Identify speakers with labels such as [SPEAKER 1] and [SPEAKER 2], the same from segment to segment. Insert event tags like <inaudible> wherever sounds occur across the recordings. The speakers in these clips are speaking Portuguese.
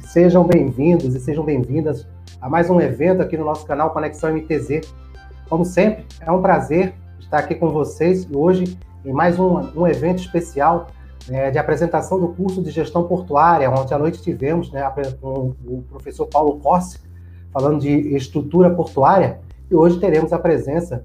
[SPEAKER 1] Sejam bem-vindos e sejam bem-vindas a mais um evento aqui no nosso canal Conexão MTZ. Como sempre, é um prazer estar aqui com vocês hoje em mais um, um evento especial né, de apresentação do curso de gestão portuária. Ontem à noite tivemos né, com o professor Paulo Corsi falando de estrutura portuária e hoje teremos a presença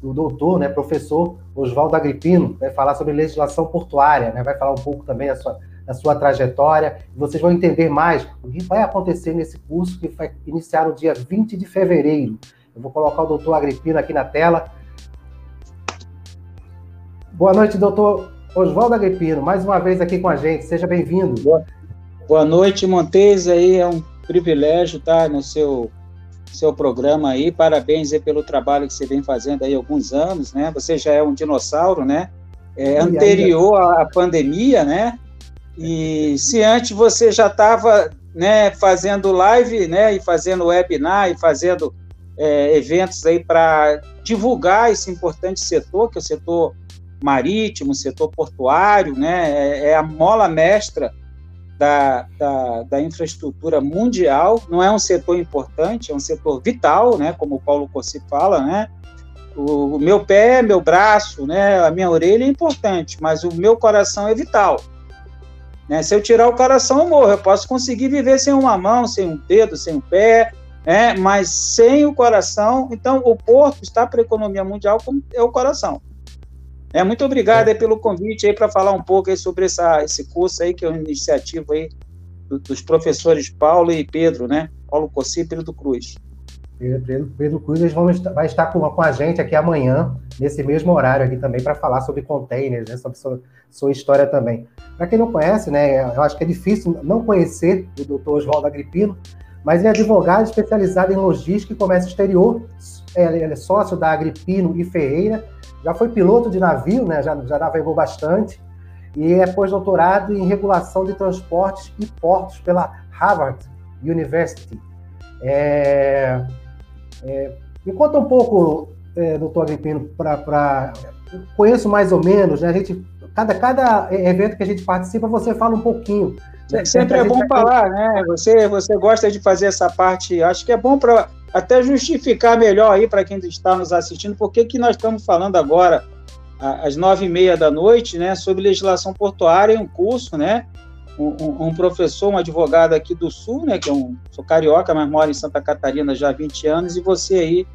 [SPEAKER 1] do, doutor, né, professor Oswaldo Agripino, vai falar sobre legislação portuária, né, vai falar um pouco também da sua, da sua trajetória, vocês vão entender mais o que vai acontecer nesse curso que vai iniciar no dia 20 de fevereiro. Eu vou colocar o doutor Agripino aqui na tela. Boa noite, doutor Oswaldo Agripino, mais uma vez aqui com a gente, seja bem-vindo.
[SPEAKER 2] Boa, boa noite, Montes, aí é um privilégio estar no seu seu programa aí. Parabéns aí pelo trabalho que você vem fazendo aí há alguns anos, né? Você já é um dinossauro, né? É, anterior à pandemia, né? E se antes você já estava né, fazendo live, né, e fazendo webinar e fazendo é, eventos aí para divulgar esse importante setor, que é o setor marítimo, setor portuário, né, é, é a mola mestra da, da, da, infraestrutura mundial, não é um setor importante, é um setor vital, né, como o Paulo Cossi fala, né, o, o, meu pé, meu braço, né, a minha orelha é importante, mas o meu coração é vital. Né? Se eu tirar o coração, eu morro. Eu posso conseguir viver sem uma mão, sem um dedo, sem um pé, né? mas sem o coração. Então, o porto está para a economia mundial como é o coração. É, muito obrigado é. pelo convite aí para falar um pouco sobre essa, esse curso aí, que é uma iniciativa aí dos professores Paulo e Pedro, né? Paulo Cossi e Pedro Cruz.
[SPEAKER 1] Pedro, Pedro Cruz eles vão, vai estar com, com, a gente aqui amanhã, nesse mesmo horário aqui também, para falar sobre containers, né, sobre sua, sua história também. Para quem não conhece, né, eu acho que é difícil não conhecer o doutor Oswaldo Agripino, mas ele é advogado especializado em logística e comércio exterior, é, ele é sócio da Agripino e Ferreira, já foi piloto de navio, né? já, já navegou bastante, e é pós-doutorado em regulação de transportes e portos pela Harvard University. É, é, me conta um pouco, é, doutor Agripino, para. Conheço mais ou menos, né? A gente, cada, cada evento que a gente participa, você fala um pouquinho.
[SPEAKER 2] Né? Sempre é bom falar, né? Você, você gosta de fazer essa parte, acho que é bom para até justificar melhor aí para quem está nos assistindo, por que nós estamos falando agora, às nove e meia da noite, né, sobre legislação portuária em um curso, né, um, um, professor, um advogado aqui do Sul, né, que é um, sou carioca, mas moro em Santa Catarina já há 20 anos, e você aí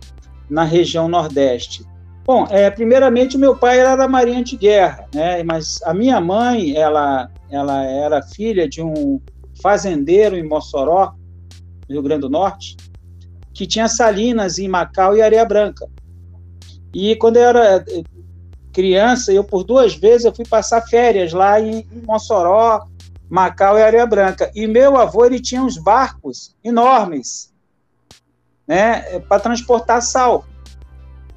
[SPEAKER 2] na região Nordeste. Bom, é, primeiramente, meu pai era da Marinha de Guerra, né, mas a minha mãe, ela, ela era filha de um fazendeiro em Mossoró, Rio Grande do Norte, que tinha salinas em Macau e Areia Branca. E quando eu era eh, criança, eu por duas vezes eu fui passar férias lá em, Mossoró, Macau e Areia Branca. E meu avô ele tinha uns barcos enormes, né, eh, para transportar sal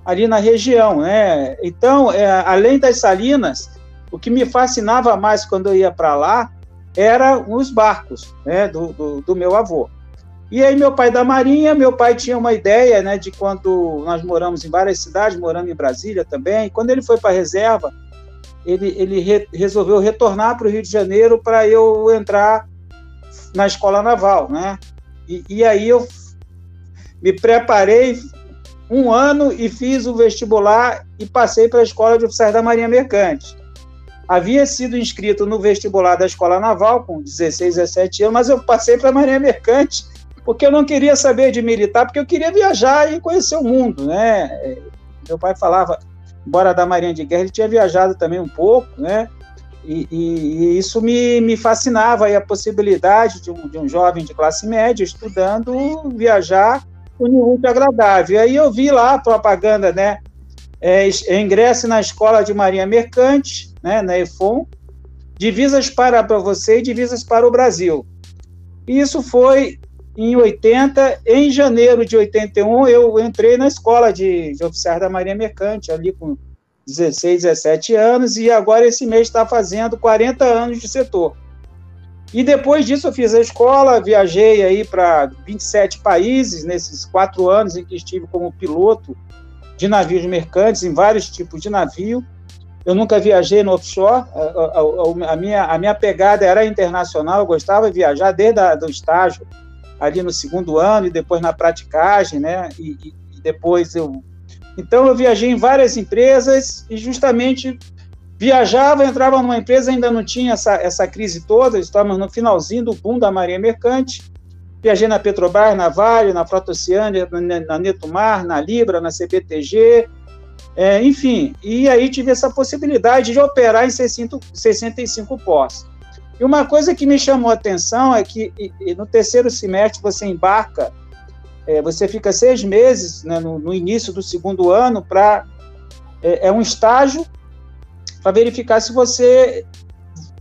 [SPEAKER 2] ali na região, né? Então, é, além das salinas, o que me fascinava mais quando eu ia para lá era os barcos, né, do, do, do meu avô. E aí meu pai da Marinha, meu pai tinha uma ideia, né, de quando nós moramos em várias cidades, morando em Brasília também, quando ele foi para a reserva, ele, ele re, resolveu retornar para o Rio de Janeiro para eu entrar na escola naval, né? E, e, aí eu me preparei um ano e fiz o vestibular e passei para a escola de oficiais da Marinha Mercante. Havia sido inscrito no vestibular da escola naval com 16, 17 anos, mas eu passei para a Marinha Mercante porque eu não queria saber de militar, porque eu queria viajar e conhecer o mundo, né? Meu pai falava, embora da Marinha de Guerra, ele tinha viajado também um pouco, né? E, e, e isso me, me fascinava, a possibilidade de um, de um jovem de classe média estudando viajar foi muito agradável. Aí eu vi lá a propaganda, né? É, ingresse na Escola de Marinha Mercante, né, na EFON, divisas para, para você e divisas para o Brasil. E isso foi em 80, em janeiro de 81, eu entrei na escola de, de oficiais da Marinha Mercante, ali com 16, 17 anos, e agora esse mês está fazendo 40 anos de setor. E depois disso eu fiz a escola, viajei aí para 27 países nesses quatro anos em que estive como piloto de navios mercantes, em vários tipos de navio. Eu nunca viajei no offshore, a, a, a, minha, a minha pegada era internacional, eu gostava de viajar desde o estágio, ali no segundo ano, e depois na praticagem, né? E, e, depois eu. Então, eu viajei em várias empresas e justamente viajava, entrava numa empresa, ainda não tinha essa, essa crise toda, estávamos no finalzinho do boom da Marinha Mercante. Viajei na Petrobras, na Vale, na Frota Oceânica, na, na Netumar, na Libra, na CBTG, é, enfim, e aí tive essa possibilidade de operar em 65 postos. E uma coisa que me chamou a atenção é que e, no terceiro semestre você embarca, é, você fica seis meses né, no, no, início do segundo ano para é, é, um estágio para verificar se você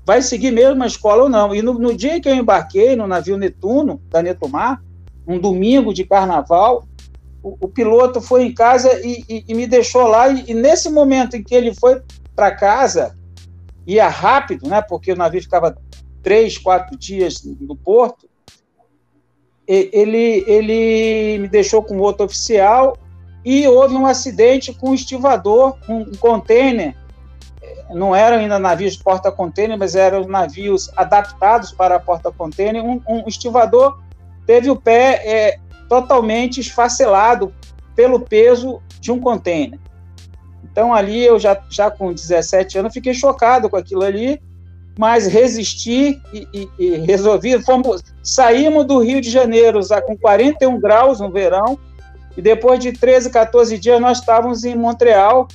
[SPEAKER 2] vai seguir mesmo a escola ou não. E no, no dia que eu embarquei no navio Netuno da Netumar, um domingo de carnaval, o, piloto foi em casa e, e, e me deixou lá. E, e, nesse momento em que ele foi para casa, ia rápido, né? Porque o navio ficava três, quatro dias no porto. Ele, ele me deixou com outro oficial e houve um acidente com um estivador, um, container. Não eram ainda navios porta-container, mas eram navios adaptados para porta-container. Um, um estivador teve o pé é, totalmente esfacelado pelo peso de um container. Então, ali, eu já, já com 17 anos, fiquei chocado com aquilo ali, mas resisti e, e, e resolvi. Fomos, saímos do Rio de Janeiro com 41 graus no verão, e depois de 13, 14 dias, nós estávamos em Montreal,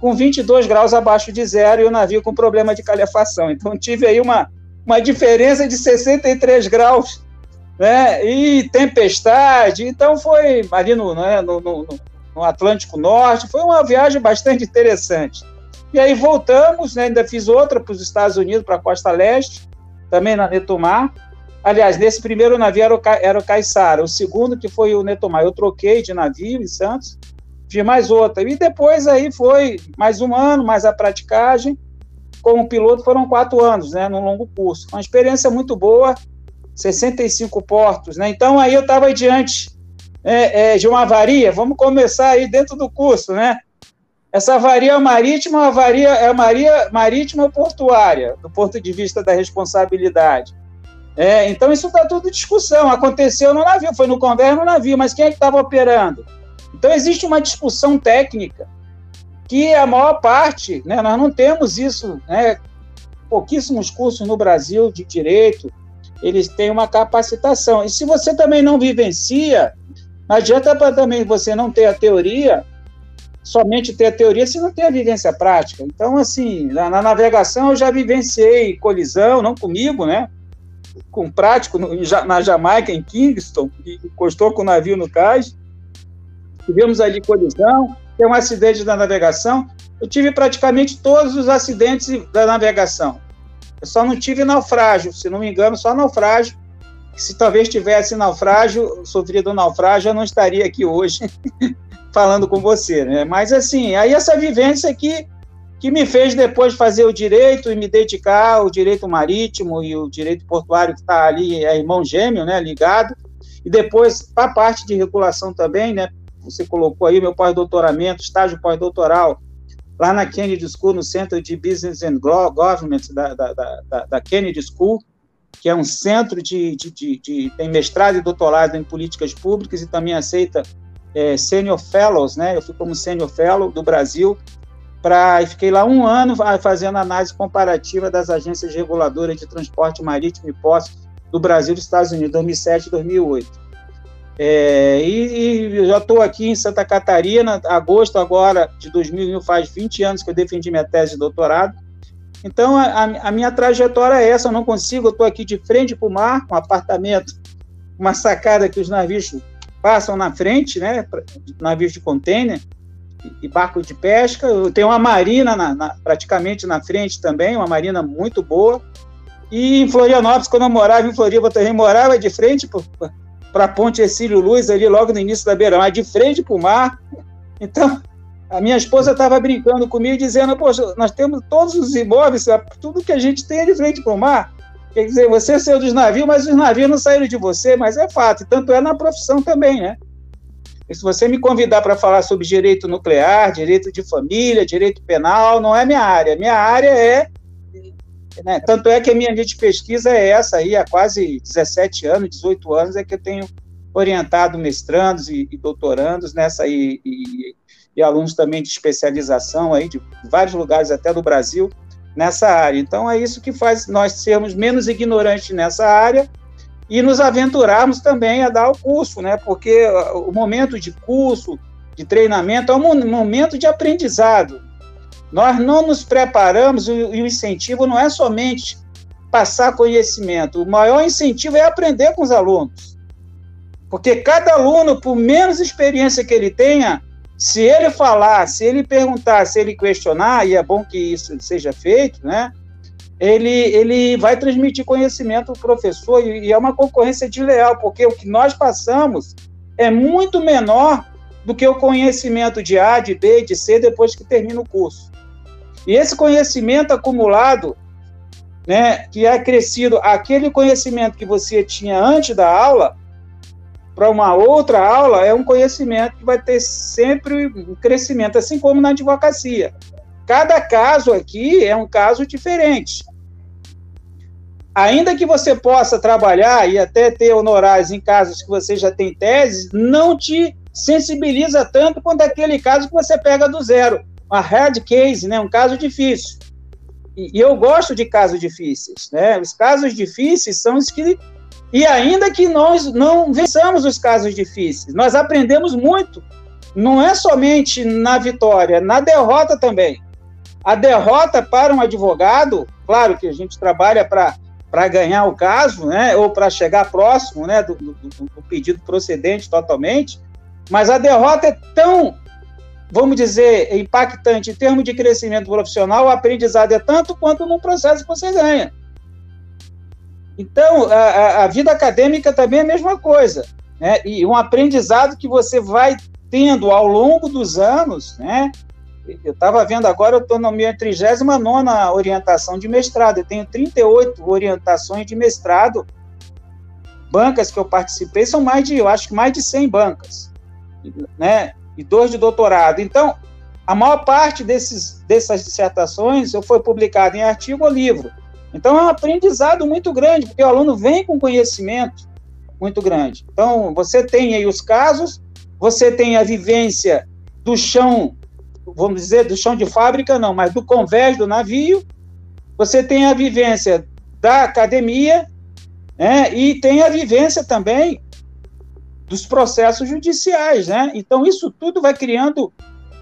[SPEAKER 2] com 22 graus abaixo de zero, e o navio com problema de calefação. Então, tive aí uma, uma diferença de 63 graus né? E tempestade. Então foi ali no, né, no, no, no, Atlântico Norte. Foi uma viagem bastante interessante. E aí voltamos, né, ainda fiz outra para os Estados Unidos, para a Costa Leste, também na Netumar. Aliás, nesse primeiro navio era o, era o Caissara, o segundo que foi o Netumar. Eu troquei de navio em Santos, fiz mais outra. E depois aí foi mais um ano, mais a praticagem. Como piloto foram quatro anos, né, num longo curso. Uma experiência muito boa 65 portos, né? Então aí eu estava diante é, é, de uma avaria, vamos começar aí dentro do curso, né? Essa avaria marítima, avaria é avaria marítima portuária, do ponto de vista da responsabilidade. É, então isso está tudo discussão. Aconteceu no navio, foi no convés no navio, mas quem é que estava operando? Então existe uma discussão técnica que a maior parte, né, nós não temos isso, né, pouquíssimos cursos no Brasil de direito, eles têm uma capacitação. E se você também não vivencia, não adianta também você não ter a teoria, somente ter a teoria se não tem a vivência prática. Então, assim, na, na navegação eu já vivenciei colisão, não comigo, né? Com prático no, na Jamaica, em Kingston, que encostou com o navio no cais. Tivemos ali colisão, tem um acidente da navegação. Eu tive praticamente todos os acidentes da navegação. Eu só não tive naufrágio, se não me engano, só naufrágio. Se talvez tivesse naufrágio, sofrido naufrágio, eu não estaria aqui hoje <laughs> falando com você, né? Mas assim, aí essa vivência que que me fez depois fazer o direito e me dedicar ao direito marítimo e o direito portuário que está ali é irmão gêmeo, né, ligado. E depois para a parte de regulação também, né? Você colocou aí meu pós-doutoramento, estágio pós-doutoral lá na Kennedy School, no Centro de Business and Government da, da, da, da Kennedy School, que é um centro de, de, de, de, tem mestrado e doutorado em políticas públicas e também aceita é, senior fellows, né? Eu fui como senior fellow do Brasil para fiquei lá um ano fazendo análise comparativa das agências reguladoras de transporte marítimo e postos do Brasil e dos Estados Unidos, 2007 e 2008. É, e, e, já estou aqui em Santa Catarina, agosto agora de 2001, faz 20 anos que eu defendi minha tese de doutorado. Então, a, a minha trajetória é essa, eu não consigo, eu estou aqui de frente para o mar, um apartamento, uma sacada que os navios passam na frente, né, navios de container e, barcos de pesca. Tenho uma marina na, na, praticamente na frente também, uma marina muito boa. E em Florianópolis, quando eu morava em Floripa, eu também morava de frente para a Ponte Exílio Luz, ali logo no início da beira-mar, de frente para o mar. Então, a minha esposa estava brincando comigo, dizendo: Poxa, nós temos todos os imóveis, tudo que a gente tem é de frente para o mar. Quer dizer, você saiu dos navios, mas os navios não saíram de você, mas é fato, tanto é na profissão também, né? E se você me convidar para falar sobre direito nuclear, direito de família, direito penal, não é minha área. Minha área é. Né, tanto é que a minha linha de pesquisa é essa aí, há quase 17 anos, 18 anos, é que eu tenho orientado mestrandos e, e doutorandos nessa e, e, e, alunos também de especialização aí de vários lugares até do Brasil nessa área. Então é isso que faz nós sermos menos ignorantes nessa área e nos aventurarmos também a dar o curso, né? Porque o momento de curso, de treinamento, é um momento de aprendizado. Nós não nos preparamos e o incentivo não é somente passar conhecimento, o maior incentivo é aprender com os alunos. Porque cada aluno, por menos experiência que ele tenha, se ele falar, se ele perguntar, se ele questionar, e é bom que isso seja feito, né? Ele, ele vai transmitir conhecimento ao professor e, e é uma concorrência desleal, porque o que nós passamos é muito menor do que o conhecimento de A, de B, de C depois que termina o curso. E esse conhecimento acumulado, né, que é crescido, aquele conhecimento que você tinha antes da aula, para uma outra aula, é um conhecimento que vai ter sempre um crescimento, assim como na advocacia. Cada caso aqui é um caso diferente. Ainda que você possa trabalhar e até ter honorários em casos que você já tem teses, não te sensibiliza tanto quanto aquele caso que você pega do zero. Uma hard case, né? um caso difícil. E, e eu gosto de casos difíceis. Né? Os casos difíceis são os que e ainda que nós não vençamos os casos difíceis, nós aprendemos muito. Não é somente na vitória, na derrota também. A derrota para um advogado, claro que a gente trabalha para ganhar o caso, né, ou para chegar próximo né, do, do, do pedido procedente totalmente, mas a derrota é tão, vamos dizer, impactante em termos de crescimento profissional, o aprendizado é tanto quanto no processo que você ganha. Então, a, a, vida acadêmica também é a mesma coisa, né? E um aprendizado que você vai tendo ao longo dos anos, né? Eu estava vendo agora, eu estou na minha 39 orientação de mestrado, eu tenho 38 orientações de mestrado. Bancas que eu participei são mais de, eu acho que mais de 100 bancas, né? E dois de doutorado. Então, a maior parte desses, dessas dissertações eu foi publicado em artigo ou livro. Então é um aprendizado muito grande, porque o aluno vem com conhecimento muito grande. Então você tem aí os casos, você tem a vivência do chão, vamos dizer, do chão de fábrica, não, mas do convés do navio, você tem a vivência da academia, né, e tem a vivência também dos processos judiciais, né? Então isso tudo vai criando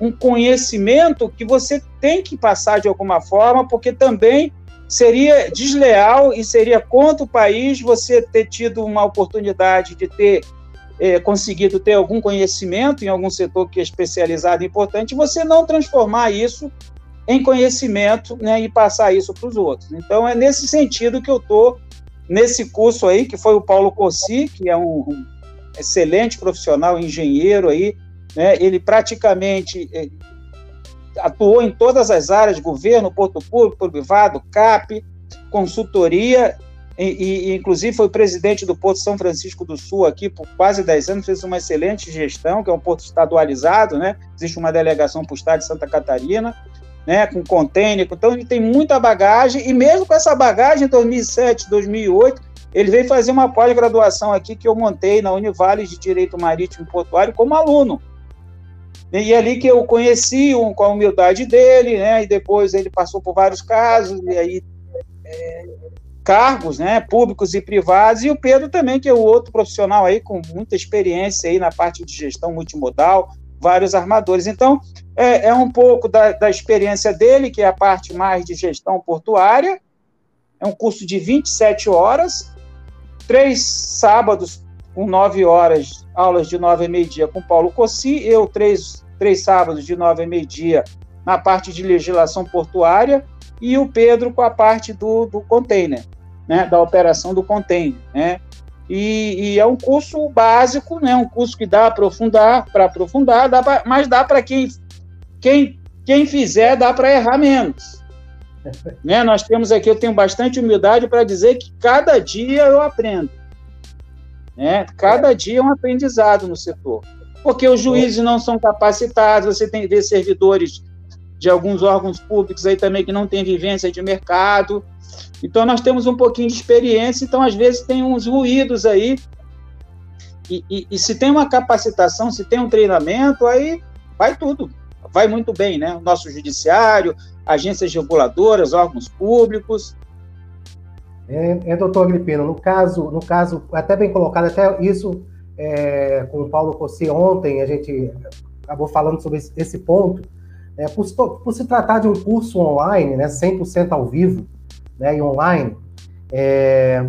[SPEAKER 2] um conhecimento que você tem que passar de alguma forma, porque também seria desleal e seria contra o país você ter tido uma oportunidade de ter é, conseguido ter algum conhecimento em algum setor que é especializado e importante, você não transformar isso em conhecimento né, e passar isso para os outros. Então, é nesse sentido que eu estou nesse curso aí, que foi o Paulo Cossi, que é um, um excelente profissional, engenheiro aí, né, ele praticamente atuou em todas as áreas, governo, porto público, privado, CAP, consultoria, e, e, inclusive foi presidente do Porto São Francisco do Sul aqui por quase 10 anos, fez uma excelente gestão, que é um porto estadualizado, né? Existe uma delegação para o estado de Santa Catarina, né? Com container, então ele tem muita bagagem, e mesmo com essa bagagem, em 2007, 2008, ele veio fazer uma pós-graduação aqui que eu montei na Univale de Direito Marítimo e Portuário como aluno. E é ali que eu conheci um, com a humildade dele, né? E depois ele passou por vários casos, e aí é, cargos, né? Públicos e privados, e o Pedro também, que é o outro profissional aí com muita experiência aí na parte de gestão multimodal, vários armadores. Então, é, é um pouco da, da experiência dele, que é a parte mais de gestão portuária. É um curso de 27 horas, três sábados com nove horas, aulas de nove e meio-dia com Paulo Cossi, eu três, três sábados de nove e meio-dia na parte de legislação portuária, e o Pedro com a parte do, do container, né, da operação do container, né, e, e, é um curso básico, né, um curso que dá para aprofundar, para aprofundar, dá pra, mas dá para quem, quem, quem fizer, dá para errar menos. né, nós temos aqui, eu tenho bastante humildade para dizer que cada dia eu aprendo. Né? Cada dia é um aprendizado no setor. porque os juízes não são capacitados, você tem ver servidores de alguns órgãos públicos aí também que não têm vivência de mercado. Então nós temos um pouquinho de experiência, então às vezes tem uns ruídos aí. E, e, e se tem uma capacitação, se tem um treinamento, aí vai tudo, vai muito bem, né? O nosso judiciário, agências reguladoras, órgãos públicos.
[SPEAKER 1] É, é, doutor Agripino, no caso, no caso, até bem colocado, até isso é, com o Paulo Cossi ontem, a gente acabou falando sobre esse, esse ponto, é, por, por, se tratar de um curso online, né, 100% ao vivo né, e online, é,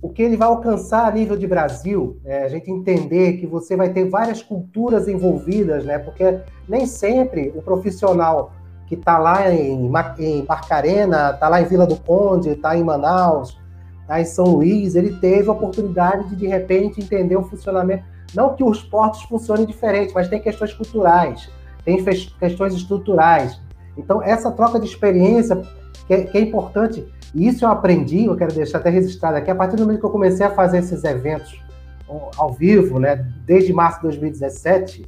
[SPEAKER 1] o que ele vai alcançar a nível de Brasil, é a gente entender que você vai ter várias culturas envolvidas, né, porque nem sempre o profissional que está lá em, em Barcarena, está lá em Vila do Conde, está em Manaus, tá em São Luís, ele teve a oportunidade de, de repente, entender o funcionamento. Não que os portos funcionem diferente, mas tem questões culturais, tem questões estruturais. Então, essa troca de experiência que é, que é importante, e isso eu aprendi, eu quero deixar até registrado aqui, a partir do momento que eu comecei a fazer esses eventos ao vivo, né, desde março de 2017,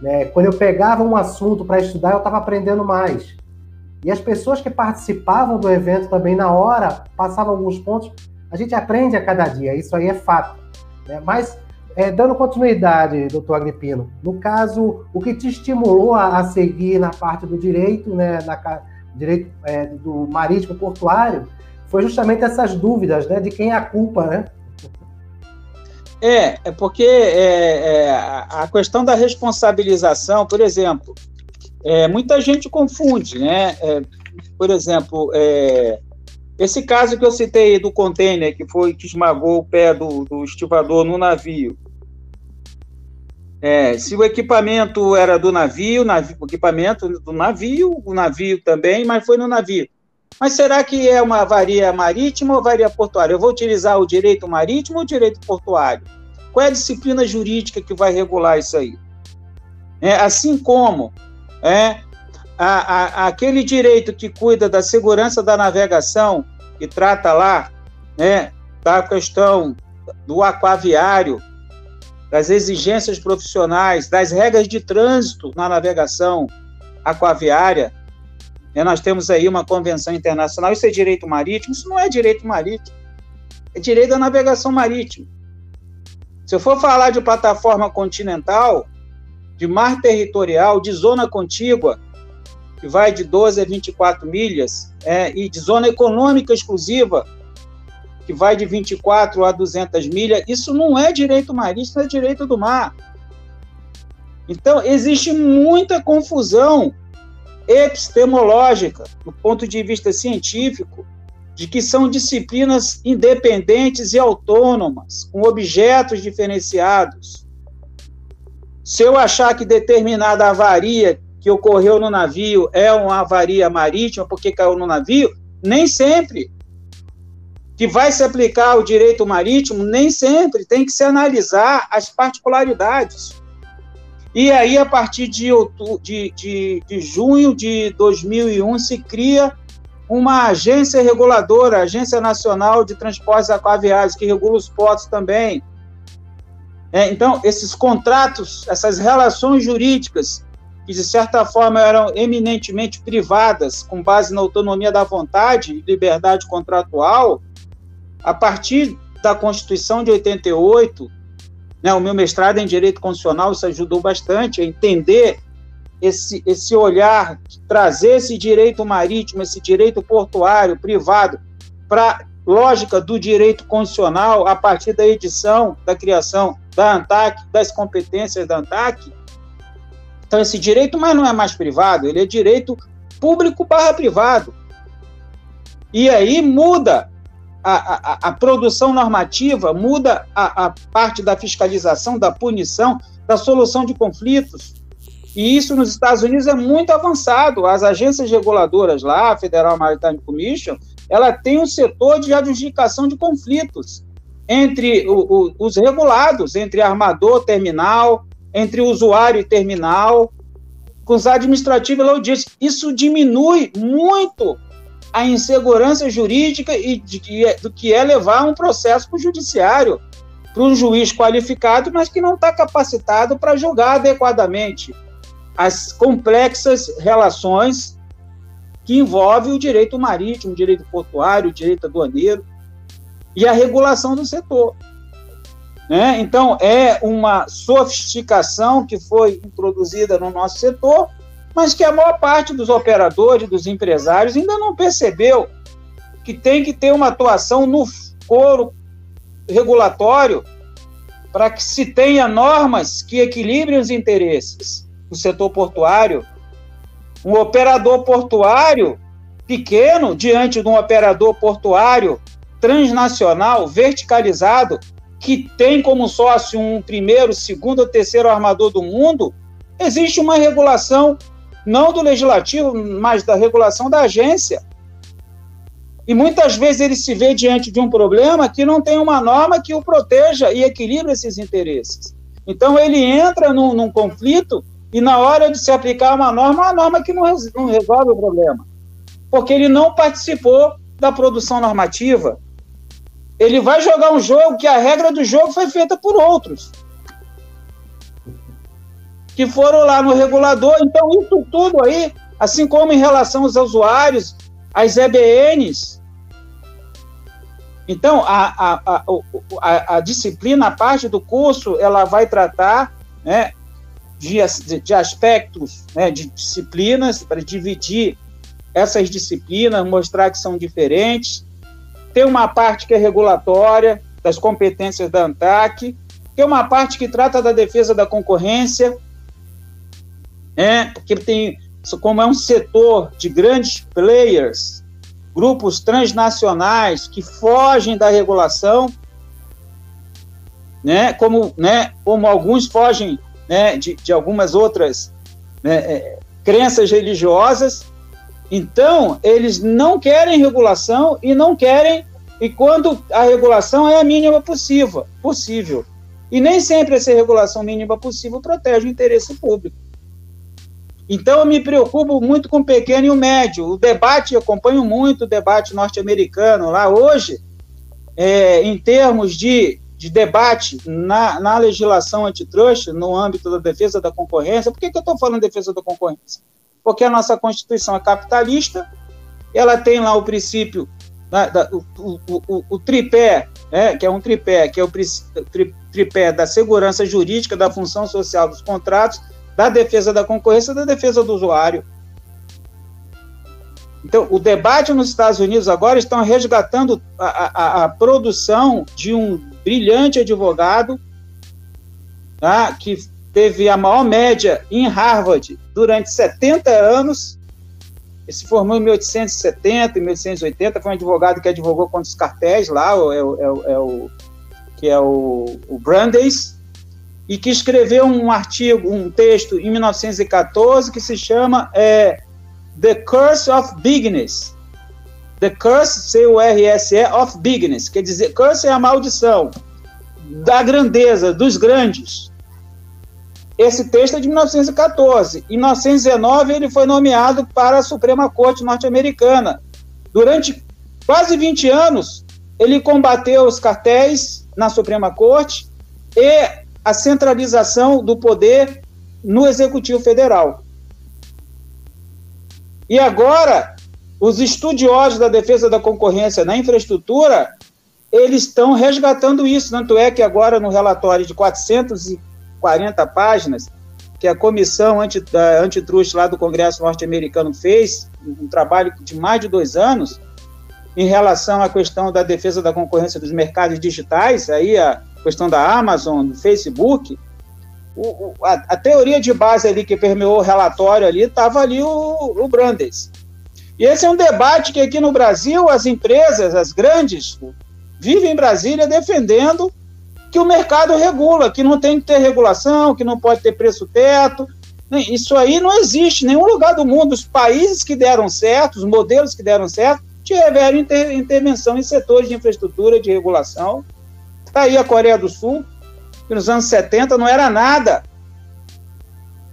[SPEAKER 1] né, quando eu pegava um assunto para estudar, eu estava aprendendo mais. E as pessoas que participavam do evento também na hora passavam alguns pontos a gente aprende a cada dia, isso aí é fato. Né? Mas, é, dando continuidade, doutor Agripino, no caso, o que te estimulou a, a seguir na parte do direito, né, na, direito é, do marítimo portuário, foi justamente essas dúvidas né, de quem é a culpa, né?
[SPEAKER 2] É, é porque é, é, a questão da responsabilização, por exemplo, é, muita gente confunde, né? É, por exemplo, é, esse caso que eu citei do container que foi que esmagou o pé do, do estivador no navio. É, se o equipamento era do navio, navio, o equipamento do navio, o navio também, mas foi no navio. Mas será que é uma avaria marítima ou avaria portuária? Eu vou utilizar o direito marítimo ou o direito portuário? Qual é a disciplina jurídica que vai regular isso aí? É, assim como é, a, a, aquele direito que cuida da segurança da navegação, que trata lá né, da questão do aquaviário, das exigências profissionais, das regras de trânsito na navegação aquaviária. Né, nós temos aí uma convenção internacional, isso é direito marítimo? Isso não é direito marítimo, é direito da navegação marítima. Se eu for falar de plataforma continental, de mar territorial, de zona contígua, que vai de 12 a 24 milhas, é, e de zona econômica exclusiva, que vai de 24 a 200 milhas, isso não é direito marítimo, é direito do mar. Então, existe muita confusão epistemológica, do ponto de vista científico, de que são disciplinas independentes e autônomas, com objetos diferenciados. Se eu achar que determinada avaria que ocorreu no navio é uma avaria marítima porque caiu no navio? Nem sempre. Que vai se aplicar o direito marítimo? Nem sempre. Tem que se analisar as particularidades. E aí, a partir de, de, de, de junho de 2001, se cria uma agência reguladora, Agência Nacional de Transportes Aquaviários, que regula os portos também. É, então, esses contratos, essas relações jurídicas que de certa forma eram eminentemente privadas, com base na autonomia da vontade e liberdade contratual, a partir da Constituição de 88, né, o meu mestrado em Direito Constitucional, isso ajudou bastante a entender esse, esse olhar, trazer esse direito marítimo, esse direito portuário, privado, para lógica do direito constitucional a partir da edição, da criação da ANTAC, das competências da ANTAC, então, esse direito, mas não é mais privado, ele é direito público barra privado. E aí muda a, a, a produção normativa, muda a, a parte da fiscalização, da punição, da solução de conflitos. E isso nos Estados Unidos é muito avançado. As agências reguladoras lá, a Federal Maritime Commission, ela tem um setor de adjudicação de conflitos entre o, o, os regulados, entre armador, terminal, entre usuário e terminal, com os administrativos e logísticos. Isso diminui muito a insegurança jurídica e de, de, do que é levar um processo para o judiciário. para um juiz qualificado, mas que não está capacitado para julgar adequadamente as complexas relações que envolvem o direito marítimo, o direito portuário, o direito aduaneiro e a regulação do setor. Né? Então, é uma sofisticação que foi introduzida no nosso setor, mas que a maior parte dos operadores, dos empresários, ainda não percebeu que tem que ter uma atuação no foro regulatório para que se tenha normas que equilibrem os interesses do setor portuário. Um operador portuário pequeno, diante de um operador portuário transnacional, verticalizado, que tem como sócio um primeiro, segundo ou terceiro armador do mundo, existe uma regulação, não do legislativo, mas da regulação da agência, e muitas vezes ele se vê diante de um problema que não tem uma norma que o proteja e equilibre esses interesses. Então ele entra num, num conflito e na hora de se aplicar uma norma, uma norma que não, não resolve o problema. Porque ele não participou da produção normativa. Ele vai jogar um jogo que a regra do jogo foi feita por outros. Que foram lá no regulador. Então, isso tudo aí, assim como em relação aos usuários, as EBNs, então, a, a, a, a, disciplina, a parte do curso, ela vai tratar né, de, de aspectos né, de disciplinas, para dividir essas disciplinas, mostrar que são diferentes. Tem uma parte que é regulatória, das competências da ANTAC, tem uma parte que trata da defesa da concorrência, né, porque tem, como é um setor de grandes players, grupos transnacionais que fogem da regulação, né, como, né, como alguns fogem né, de, de algumas outras né, é, crenças religiosas. Então, eles não querem regulação e não querem, e quando a regulação é a mínima possível, possível. E nem sempre essa regulação mínima possível protege o interesse público. Então, eu me preocupo muito com o pequeno e o médio. O debate, eu acompanho muito o debate norte-americano lá hoje, é, em termos de, de debate na, na legislação antitrust, no âmbito da defesa da concorrência. Por que, que eu estou falando de defesa da concorrência? Porque a nossa Constituição é capitalista, ela tem lá o princípio, da, da, o, o, o, o, tripé, né, que é um tripé, que é o tripé da segurança jurídica, da função social dos contratos da defesa da concorrência da defesa do usuário. Então, o debate nos Estados Unidos agora estão resgatando a, a, a produção de um brilhante advogado tá, que teve a maior média em Harvard durante 70 anos. Ele se formou em 1870, em 1880, foi um advogado que advogou contra os cartéis lá, é, é, é, é o, que é o, o Brandeis, e que escreveu um artigo, um texto em 1914 que se chama é, The Curse of Bigness. The Curse, C-U-R-S-E, of Bigness. Quer dizer, curse é a maldição da grandeza, dos grandes. Esse texto é de 1914. Em 1919, ele foi nomeado para a Suprema Corte norte-americana. Durante quase 20 anos, ele combateu os cartéis na Suprema Corte e a centralização do poder no Executivo Federal. E agora, os estudiosos da defesa da concorrência na infraestrutura, eles estão resgatando isso, tanto é que agora no relatório de 440 páginas, que a comissão anti, lá do Congresso norte-americano fez, um trabalho de mais de dois anos, em relação à questão da defesa da concorrência dos mercados digitais, aí a, questão da Amazon, do Facebook, o, a, a, teoria de base ali que permeou o relatório ali, estava ali o, o Brandes. E esse é um debate que aqui no Brasil as empresas, as grandes, vivem em Brasília defendendo que o mercado regula, que não tem que ter regulação, que não pode ter preço teto. Isso aí não existe em nenhum lugar do mundo. Os países que deram certo, os modelos que deram certo, tiveram inter intervenção em setores de infraestrutura, de regulação, Está aí a Coreia do Sul, que nos anos 70 não era nada.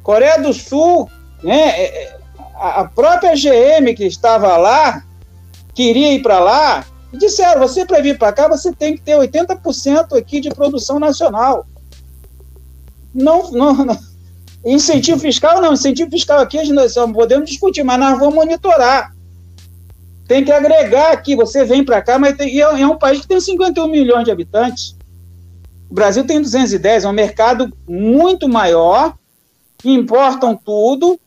[SPEAKER 2] Coreia do Sul, né, é, é, a própria GM que estava lá, queria ir para lá, E disseram: você para vir para cá, você tem que ter 80% aqui de produção nacional. Não, não, não, Incentivo fiscal, não. Incentivo fiscal aqui nós podemos discutir, mas nós vamos monitorar. Tem que agregar aqui. Você vem para cá, mas tem, é, é um país que tem 51 milhões de habitantes. O Brasil tem 210, é um mercado muito maior, que importam tudo,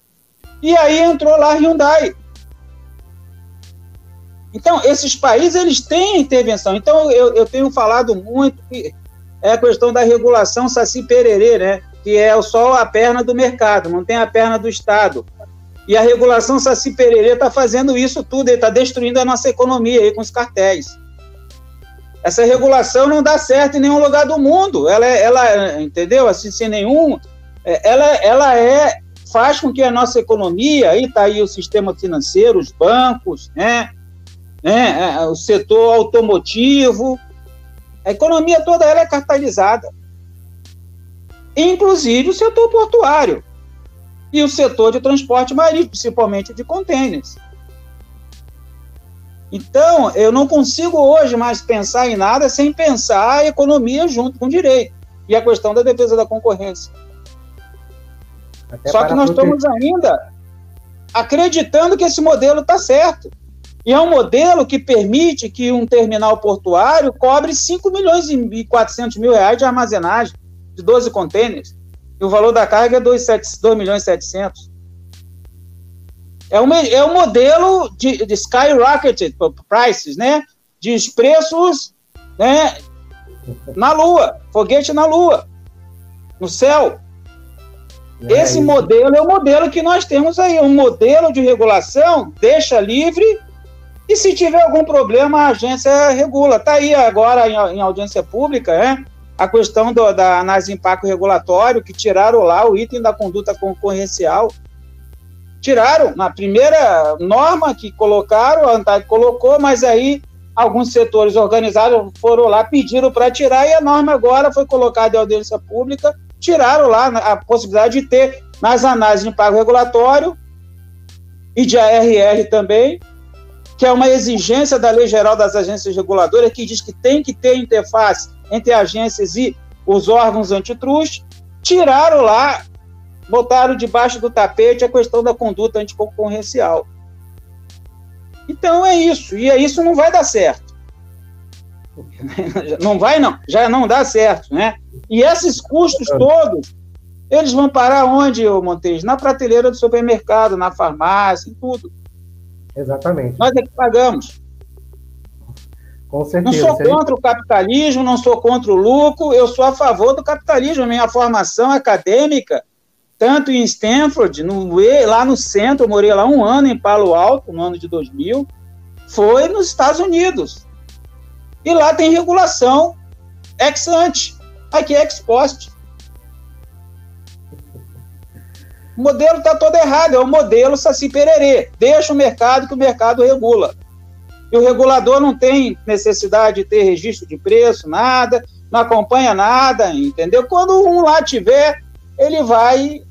[SPEAKER 2] e aí entrou lá a Hyundai. Então, esses países, eles têm intervenção. Então, eu, eu tenho falado muito que é a questão da regulação saci-pererê, né? Que é só a perna do mercado, não tem a perna do Estado. E a regulação saci-pererê está fazendo isso tudo, ele está destruindo a nossa economia aí com os cartéis. Essa regulação não dá certo em nenhum lugar do mundo. Ela, é, ela entendeu? Assim, sem nenhum. É, ela, ela é faz com que a nossa economia, aí está aí o sistema financeiro, os bancos, né, né, é, o setor automotivo, a economia toda ela é cartelizada. Inclusive o setor portuário e o setor de transporte marítimo, principalmente de contêineres. Então, eu não consigo hoje mais pensar em nada sem pensar a economia junto com o direito e a questão da defesa da concorrência. Até Só que nós estamos ainda acreditando que esse modelo está certo. E é um modelo que permite que um terminal portuário cobre 5 milhões e 400 mil reais de armazenagem de 12 contêineres. E o valor da carga é 2, 2 milhões e 700. É um, é um modelo de, de skyrocketed prices, né? De preços né? na Lua, foguete na Lua, no céu. É Esse modelo é o modelo que nós temos aí, um modelo de regulação, deixa livre, e se tiver algum problema, a agência regula. Está aí agora em, em, audiência pública, né? A questão do, da análise de impacto regulatório, que tiraram lá o item da conduta concorrencial. Tiraram na primeira norma que colocaram, a ANTAC colocou, mas aí alguns setores organizados foram lá, pediram para tirar, e a norma agora foi colocada em audiência pública tiraram lá a possibilidade de ter nas análises de pago regulatório e de ARR também, que é uma exigência da Lei Geral das Agências Reguladoras, que diz que tem que ter interface entre agências e os órgãos antitruste, tiraram lá, botaram debaixo do tapete a questão da conduta anticoncorrencial. Então é isso, e isso não vai dar certo. <laughs> Não vai, não, já não dá certo, né? E esses custos todos, eles vão parar onde, Montes? Na prateleira do supermercado, na farmácia, em tudo.
[SPEAKER 1] Exatamente.
[SPEAKER 2] Nós é que pagamos.
[SPEAKER 1] Com certeza.
[SPEAKER 2] Não sou contra o capitalismo, não sou contra o lucro, eu sou a favor do capitalismo. Minha formação acadêmica, tanto em Stanford, no, lá no centro, eu morei lá um ano em Palo Alto, no ano de 2000, foi nos Estados Unidos. E lá tem regulação ex ante, aqui é ex post. O modelo está todo errado, é o modelo Saci Pererê. Deixa o mercado que o mercado regula. E o regulador não tem necessidade de ter registro de preço, nada, não acompanha nada, entendeu? Quando um lá tiver, ele vai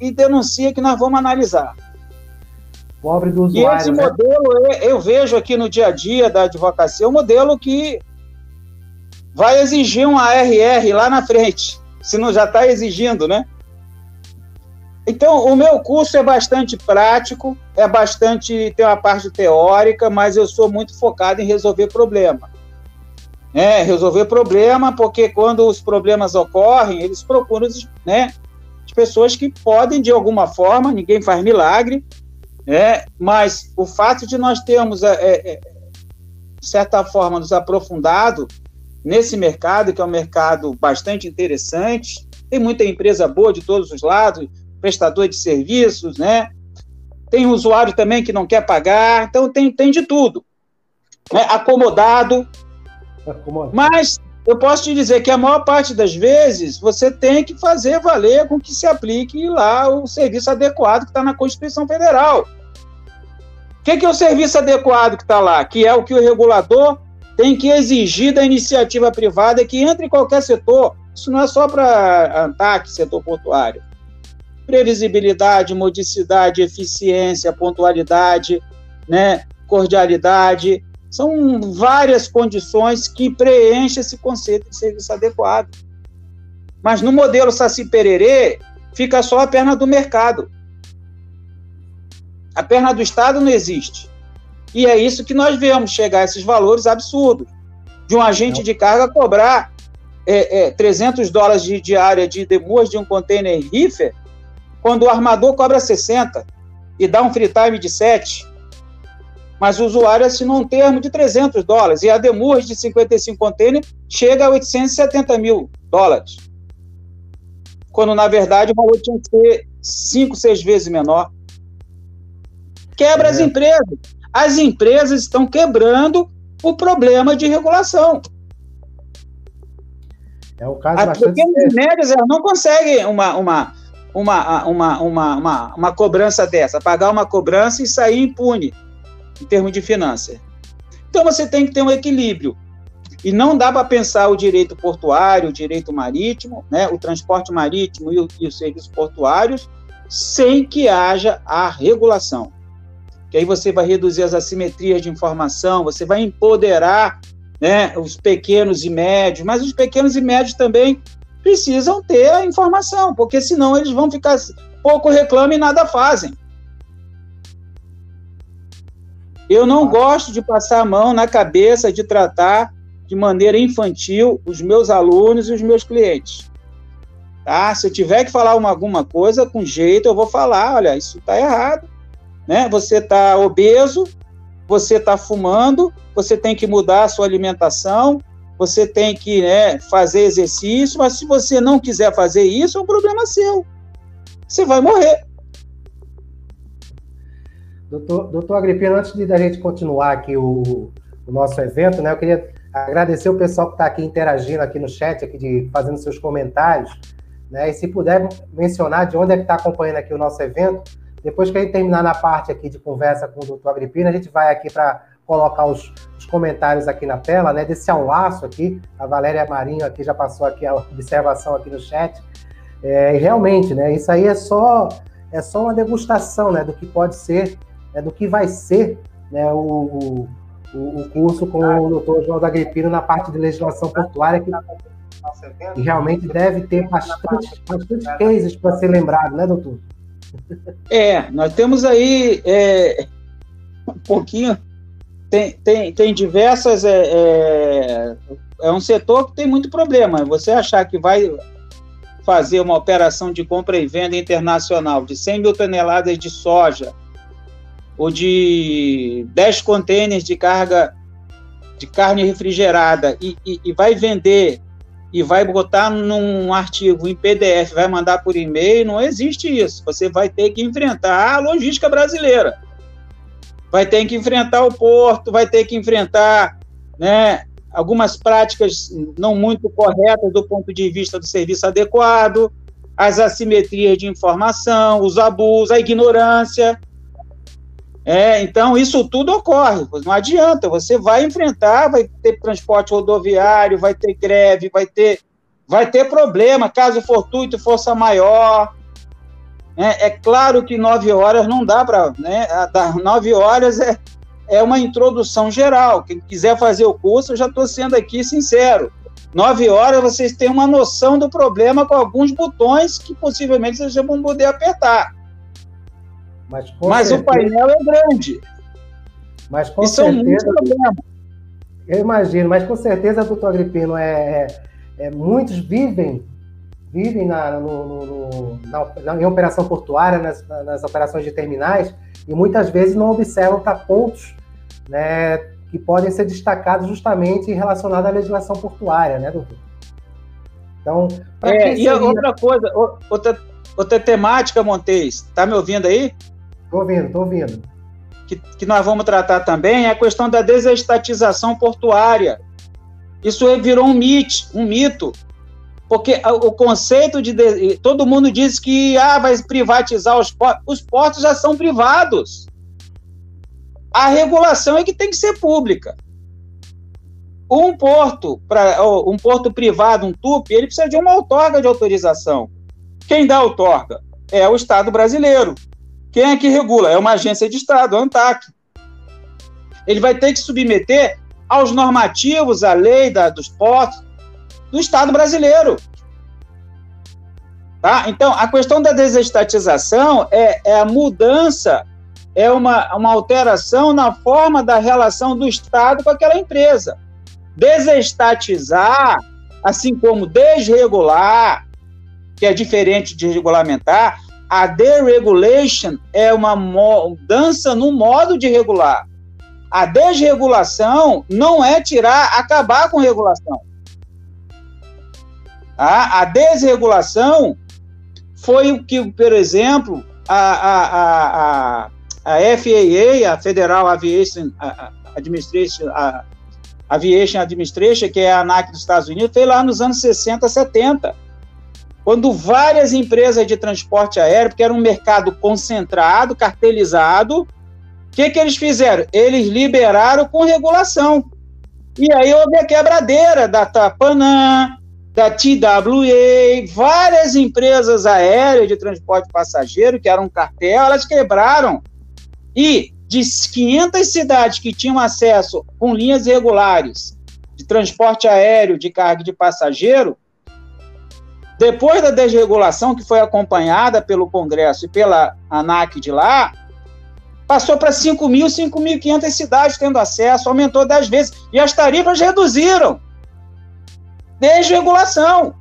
[SPEAKER 2] e denuncia que nós vamos analisar.
[SPEAKER 1] Pobre do usuário.
[SPEAKER 2] E esse né? modelo, eu vejo aqui no dia a dia da advocacia, um modelo que vai exigir um ARR lá na frente, se não já está exigindo, né? Então, o meu curso é bastante prático, é bastante, tem uma parte teórica, mas eu sou muito focado em resolver problema. É, resolver problema, porque quando os problemas ocorrem, eles procuram né, as pessoas que podem, de alguma forma, ninguém faz milagre, é, mas o fato de nós termos, é, é, de certa forma, nos aprofundado nesse mercado, que é um mercado bastante interessante, tem muita empresa boa de todos os lados, prestador de serviços, né? Tem usuário também que não quer pagar, então tem, tem de tudo. Né? Acomodado. Acomodado. Mas eu posso te dizer que a maior parte das vezes você tem que fazer valer com que se aplique lá o serviço adequado que está na Constituição Federal. O que, que é o serviço adequado que está lá? Que é o que o regulador tem que exigir da iniciativa privada que entre em qualquer setor. Isso não é só para ANTAC, setor portuário. Previsibilidade, modicidade, eficiência, pontualidade, né, cordialidade, São várias condições que preenchem esse conceito de serviço adequado. Mas no modelo Saci Pererê, fica só a perna do mercado. A perna do Estado não existe. E é isso que nós vemos chegar a esses valores absurdos. De um agente de carga cobrar é, é, 300 dólares de diária de demuas de um container reefer, quando o armador cobra 60 e dá um free time de 7 mas o usuário assinou um termo de 300 dólares, e a Demurge de 55 containers chega a 870 mil dólares. Quando, na verdade, o valor tinha que ser 5, 6 vezes menor. Quebra é. as empresas. As empresas estão quebrando o problema de regulação. É um caso As pequenas e médias elas não conseguem uma, uma, uma, uma, uma, uma, uma cobrança dessa, pagar uma cobrança e sair impune em termos de finanças. Então você tem que ter um equilíbrio. E não dá para pensar o direito portuário, o direito marítimo, né, o transporte marítimo e, o, e os serviços portuários, sem que haja a regulação. Que aí você vai reduzir as assimetrias de informação, você vai empoderar né, os pequenos e médios, mas os pequenos e médios também precisam ter a informação, porque senão eles vão ficar pouco reclamam e nada fazem. Eu não gosto de passar a mão na cabeça de tratar de maneira infantil os meus alunos e os meus clientes. Tá? Se eu tiver que falar uma, alguma coisa com jeito, eu vou falar, olha, isso está errado. Né? Você está obeso, você está fumando, você tem que mudar a sua alimentação, você tem que né, fazer exercício, mas se você não quiser fazer isso, é um problema seu. Você vai morrer.
[SPEAKER 1] Doutor, doutor Agripino, antes de a gente continuar aqui o, o nosso evento, né, eu queria agradecer o pessoal que está aqui interagindo aqui no chat, aqui de, fazendo seus comentários, né, e se puder mencionar de onde é que está acompanhando aqui o nosso evento, depois que a gente terminar na parte aqui de conversa com o doutor Agripino, a gente vai aqui para colocar os, os, comentários aqui na tela, né, desse laço aqui, a Valéria Marinho aqui já passou aqui a observação aqui no chat, é, e realmente, né, isso aí é só, é só uma degustação, né, do que pode ser né, do que vai ser né, o, o, o, curso com o doutor João da Agripino na parte de legislação portuária, que, que realmente deve ter bastante, bastante cases para ser lembrado, né, doutor?
[SPEAKER 2] É, nós temos aí é, um pouquinho, tem, tem, tem diversas. É, é, é um setor que tem muito problema. Você achar que vai fazer uma operação de compra e venda internacional de 100 mil toneladas de soja ou de 10 contêineres de carga de carne refrigerada e, e, e, vai vender e vai botar num artigo em PDF, vai mandar por e-mail, não existe isso. Você vai ter que enfrentar a logística brasileira. Vai ter que enfrentar o porto, vai ter que enfrentar né, algumas práticas não muito corretas do ponto de vista do serviço adequado, as assimetrias de informação, os abusos, a ignorância. É, então isso tudo ocorre, não adianta, você vai enfrentar, vai ter transporte rodoviário, vai ter greve, vai ter, vai ter problema, caso fortuito, força maior. É, é claro que nove horas não dá para, né? Nove horas é, é uma introdução geral. Quem quiser fazer o curso, eu já estou sendo aqui sincero. Nove horas vocês têm uma noção do problema com alguns botões que possivelmente vocês já vão poder apertar. Mas, mas certeza, o painel é grande.
[SPEAKER 1] Mas com e certeza, são muitos problemas. Eu imagino, mas com certeza, doutor Agripino, é, é, é muitos vivem vivem na, no, no, na, em operação portuária, nas, nas, operações de terminais, e muitas vezes não observam para pontos né, que podem ser destacados justamente relacionados à legislação portuária, né, doutor?
[SPEAKER 2] Então, é, e seria... outra coisa, outra, outra temática, Montes, tá me ouvindo aí?
[SPEAKER 1] Estou ouvindo, estou ouvindo.
[SPEAKER 2] Que, que nós vamos tratar também é a questão da desestatização portuária. Isso virou um mito, um mito. Porque o conceito de. Todo mundo diz que ah, vai privatizar os portos. Os portos já são privados. A regulação é que tem que ser pública. Um porto, pra, um porto privado, um TUP, ele precisa de uma outorga de autorização. Quem dá a outorga? É o Estado brasileiro. Quem é que regula? É uma agência de Estado, a ANTAC. ele vai ter que submeter aos normativos, à lei da, dos portos do Estado brasileiro. Tá? Então, a questão da desestatização é, é a mudança, é uma, uma alteração na forma da relação do Estado com aquela empresa. Desestatizar, assim como desregular, que é diferente de regulamentar, a deregulation é uma mudança no modo de regular. A desregulação não é tirar, acabar com regulação. A desregulação foi o que, por exemplo, a, a, a, a, FAA, a Federal Aviation Administration, a Aviation Administration, que é a ANAC dos Estados Unidos, fez lá nos anos 60, 70, quando várias empresas de transporte aéreo, porque era um mercado concentrado, cartelizado, o que, que eles fizeram? Eles liberaram com regulação. E aí houve a quebradeira da Tapanã, da TWA, várias empresas aéreas de transporte passageiro, que eram um cartel, elas quebraram. E de 500 cidades que tinham acesso com linhas regulares de transporte aéreo, de carga de passageiro, depois da desregulação, que foi acompanhada pelo Congresso e pela ANAC de lá, passou para 5 mil, 5.500 cidades tendo acesso, aumentou 10 vezes, e as tarifas reduziram desregulação.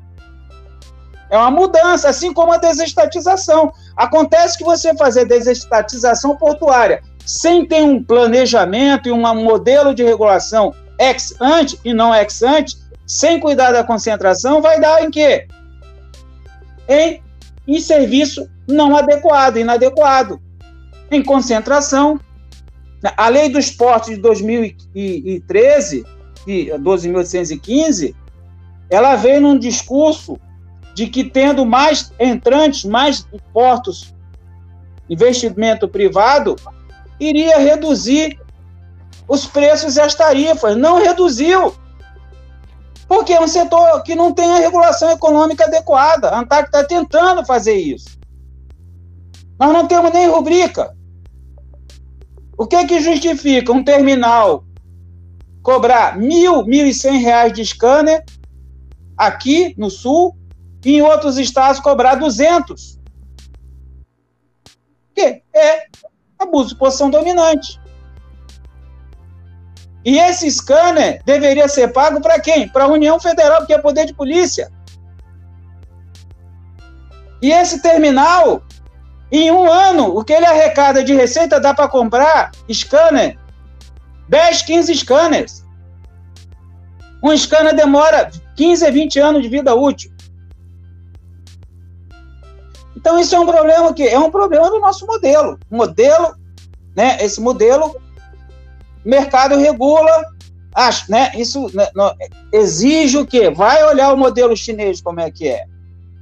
[SPEAKER 2] É uma mudança, assim como a desestatização. Acontece que você fazer desestatização portuária sem ter um planejamento e um modelo de regulação ex ante e não ex ante, sem cuidar da concentração, vai dar em quê? Em, em serviço não adequado, inadequado. Em concentração. A lei dos portos de 2013, 12.815, ela veio num discurso de que tendo mais entrantes, mais portos, investimento privado, iria reduzir os preços e as tarifas. Não reduziu. Porque é um setor que não tem a regulação econômica adequada. A ANTAC está tentando fazer isso. Nós não temos nem rubrica. O que que justifica um terminal cobrar mil, mil e cem reais de scanner aqui no Sul e em outros estados cobrar 200. Que é abuso de posição dominante. E esse scanner deveria ser pago para quem? Para a União Federal, porque é poder de polícia. E esse terminal, em um ano, o que ele arrecada de receita dá para comprar scanner 10, 15 scanners. Um scanner demora 15 a 20 anos de vida útil. Então, isso é um problema que é um problema do nosso modelo. Modelo, né? Esse modelo, mercado regula, acho, né? Isso né, exige o quê? Vai olhar o modelo chinês como é que é.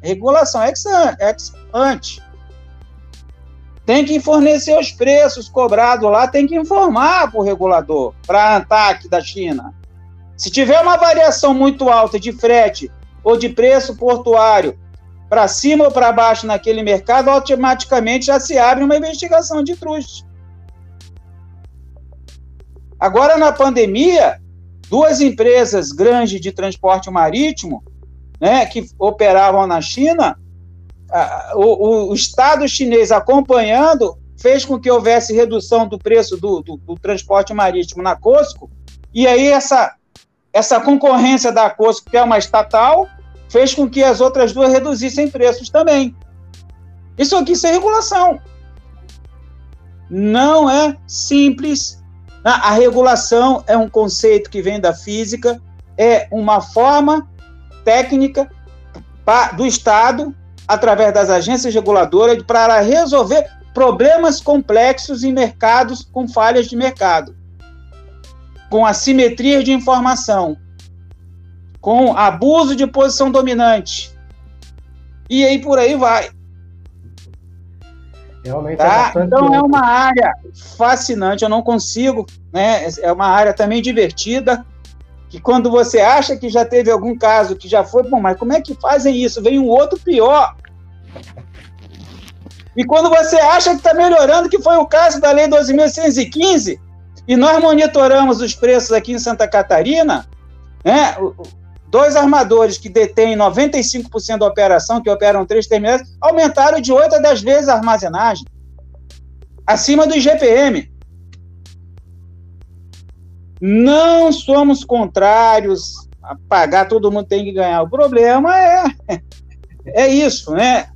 [SPEAKER 2] Regulação ex, ante. Tem que fornecer os preços cobrados lá, tem que informar para o regulador, para a ANTAC da China. Se tiver uma variação muito alta de frete ou de preço portuário para cima ou para baixo naquele mercado, automaticamente já se abre uma investigação de truste. Agora, na pandemia, duas empresas grandes de transporte marítimo, né, que operavam na China, o, o, o, Estado chinês acompanhando fez com que houvesse redução do preço do, do, do transporte marítimo na COSCO, e aí essa essa concorrência da Cosco, que é uma estatal, fez com que as outras duas reduzissem preços também. Isso aqui é regulação. Não é simples. A regulação é um conceito que vem da física, é uma forma técnica do Estado, através das agências reguladoras, para resolver problemas complexos em mercados com falhas de mercado com assimetria de informação, com abuso de posição dominante. E aí por aí vai. Realmente tá? é Então é uma área fascinante, eu não consigo, né? É uma área também divertida, que quando você acha que já teve algum caso que já foi, bom, mas como é que fazem isso? Vem um outro pior. E quando você acha que está melhorando, que foi o caso da Lei 12.615, E nós monitoramos os preços aqui em Santa Catarina, né? Dois armadores que detêm 95% da operação, que operam três terminais, aumentaram de 8 a 10 vezes a armazenagem, acima do IGPM. Não somos contrários a pagar, todo mundo tem que ganhar. O problema é, <laughs> é isso, né?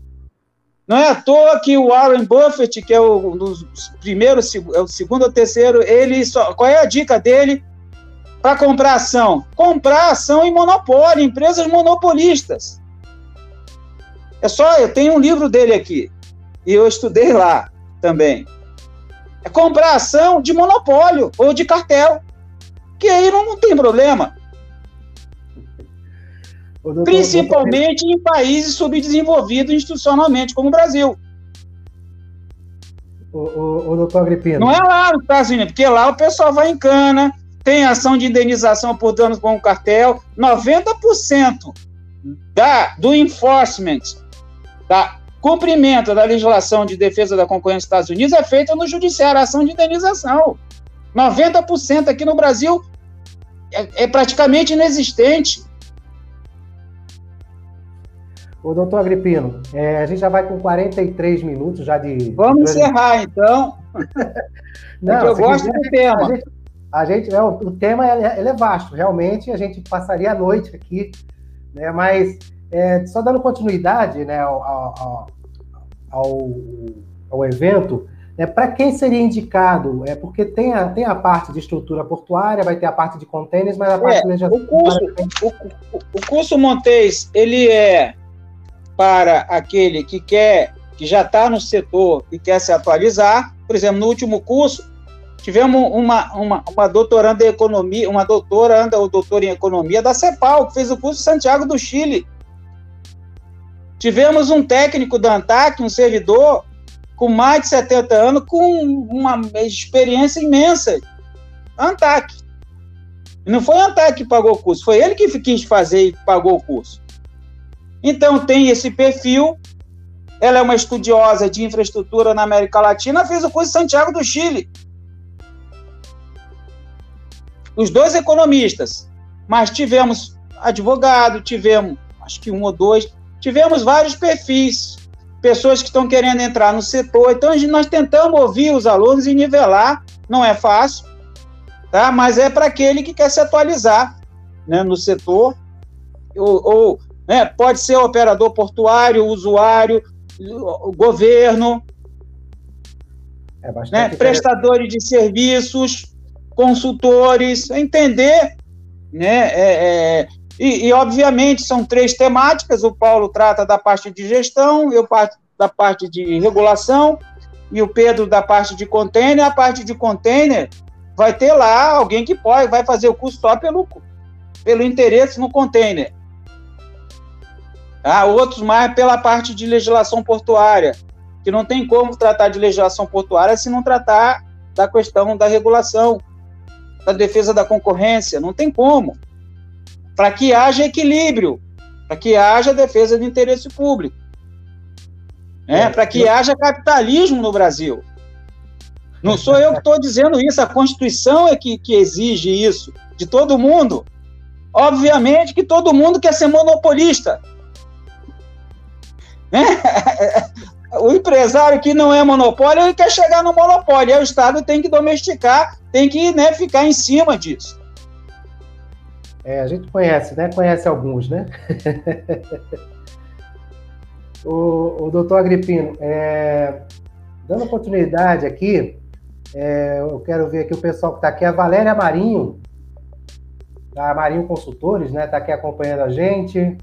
[SPEAKER 2] Não é à toa que o Warren Buffett, que é o, dos primeiros, é o segundo ou terceiro, ele só, qual é a dica dele para comprar ação? Comprar ação em monopólio, empresas monopolistas. É só, eu tenho um livro dele aqui, e eu estudei lá também. É comprar ação de monopólio ou de cartel, que aí não, não tem problema. Doutor, Principalmente doutor... em países subdesenvolvidos institucionalmente, como o Brasil.
[SPEAKER 1] O, o, o doutor Agripino.
[SPEAKER 2] Não é lá nos Estados Unidos, porque lá o pessoal vai em cana, tem ação de indenização por danos com o cartel. 90% da, do enforcement, da cumprimento da legislação de defesa da concorrência dos Estados Unidos é feita no judiciário, ação de indenização. 90% aqui no Brasil é, é praticamente inexistente.
[SPEAKER 1] O doutor Agripino, é, a gente já vai com 43 minutos já de.
[SPEAKER 2] Vamos de... encerrar, então. <laughs> Não, Porque eu gosto quiser, do tema.
[SPEAKER 1] A gente, a gente é, o, tema é, ele é vasto, realmente, a gente passaria a noite aqui, né? Mas é, só dando continuidade né, ao, ao, ao, ao evento, é, para quem seria indicado? É porque tem a, tem a parte de estrutura portuária, vai ter a parte de contêineres, mas a parte
[SPEAKER 2] é, de o curso, o, o, curso Montes, ele é para aquele que quer, que já está no setor e quer se atualizar. Por exemplo, no último curso, tivemos uma, uma, uma doutoranda em economia, uma doutoranda ou doutora em economia da CEPAL, que fez o curso Santiago do Chile. Tivemos um técnico da ANTAC, um servidor, com mais de 70 anos, com uma experiência imensa. ANTAC. Não foi a ANTAC que pagou o curso, foi ele que quis fazer e pagou o curso. Então, tem esse perfil. Ela é uma estudiosa de infraestrutura na América Latina, fez o curso em Santiago do Chile. Os dois economistas, mas tivemos advogado, tivemos, acho que um ou dois, tivemos vários perfis, pessoas que estão querendo entrar no setor. Então, nós tentamos ouvir os alunos e nivelar, não é fácil, tá? mas é para aquele que quer se atualizar né, no setor, ou, ou né? Pode ser operador portuário, usuário, governo, é né? prestadores de serviços, consultores, entender, né? É, é, e, e, obviamente são três temáticas. O Paulo trata da parte de gestão, eu parto da parte de regulação e o Pedro da parte de container. A parte de container vai ter lá alguém que pode, vai fazer o curso só pelo, pelo interesse no container. Ah, outros mais pela parte de legislação portuária, que não tem como tratar de legislação portuária se não tratar da questão da regulação, da defesa da concorrência, não tem como. Para que haja equilíbrio, para que haja defesa do interesse público, né? É, para que haja capitalismo no Brasil. Não sou eu que estou dizendo isso, a Constituição é que, que exige isso de todo mundo. Obviamente que todo mundo quer ser monopolista. <laughs> O empresário que não é monopólio, ele quer chegar no monopólio. Aí o Estado tem que domesticar, tem que né, ficar em cima disso.
[SPEAKER 1] É, a gente conhece, né? Conhece alguns, né? <laughs> o, o doutor Agripino, é, dando continuidade aqui, é, eu quero ver aqui o pessoal que está aqui, a Valéria Marinho, da Marinho Consultores, né? Está aqui acompanhando a gente.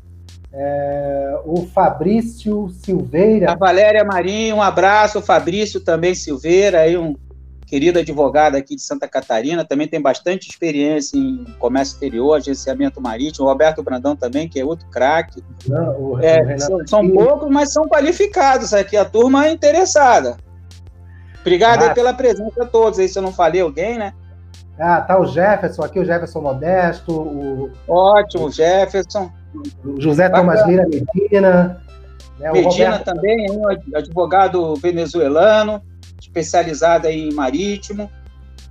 [SPEAKER 1] É, o Fabrício Silveira.
[SPEAKER 2] A Valéria Marinho, um abraço. O Fabrício também Silveira, aí um querido advogado aqui de Santa Catarina, também tem bastante experiência em comércio exterior, agenciamento marítimo. O Roberto Brandão também, que é outro craque. É, são, são poucos, mas são qualificados aqui. A turma é interessada. Obrigado ah, pela presença a todos aí. Se eu não falei alguém, né?
[SPEAKER 1] Ah, tá o Jefferson aqui, o Jefferson Modesto. O...
[SPEAKER 2] Ótimo, Jefferson.
[SPEAKER 1] José Tomás Lira Medina.
[SPEAKER 2] Né, Medina Roberto... também, um advogado venezuelano, especializado em marítimo.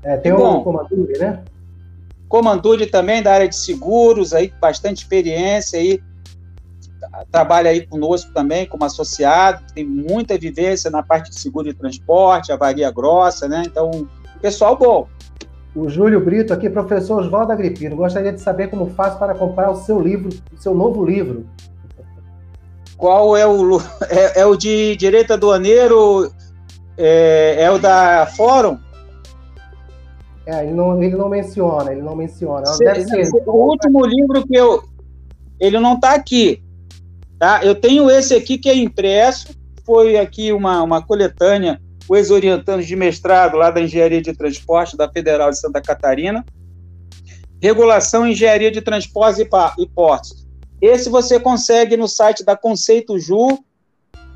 [SPEAKER 1] É, tem Bom, o Comanduri, né?
[SPEAKER 2] Comanduri também da área de seguros, aí bastante experiência aí, trabalha aí conosco também como associado, tem muita vivência na parte de seguro de transporte, avaria grossa, né? Então, pessoal bom.
[SPEAKER 1] O Júlio Brito aqui, professor Oswaldo Agripino, gostaria de saber como faz para comprar o seu livro, o seu novo livro.
[SPEAKER 2] Qual é o <laughs> é, é o de direito aduaneiro? É, é o da Fórum?
[SPEAKER 1] É, ele não, ele não menciona, ele não menciona.
[SPEAKER 2] Se, ser. O último livro que eu. Ele não está aqui. Tá? Eu tenho esse aqui que é impresso, foi aqui uma, uma coletânea, o ex-orientando de mestrado lá da Engenharia de Transporte da Federal de Santa Catarina. Regulação Engenharia de Transportes e Portos. Esse você consegue no site da Conceito Ju.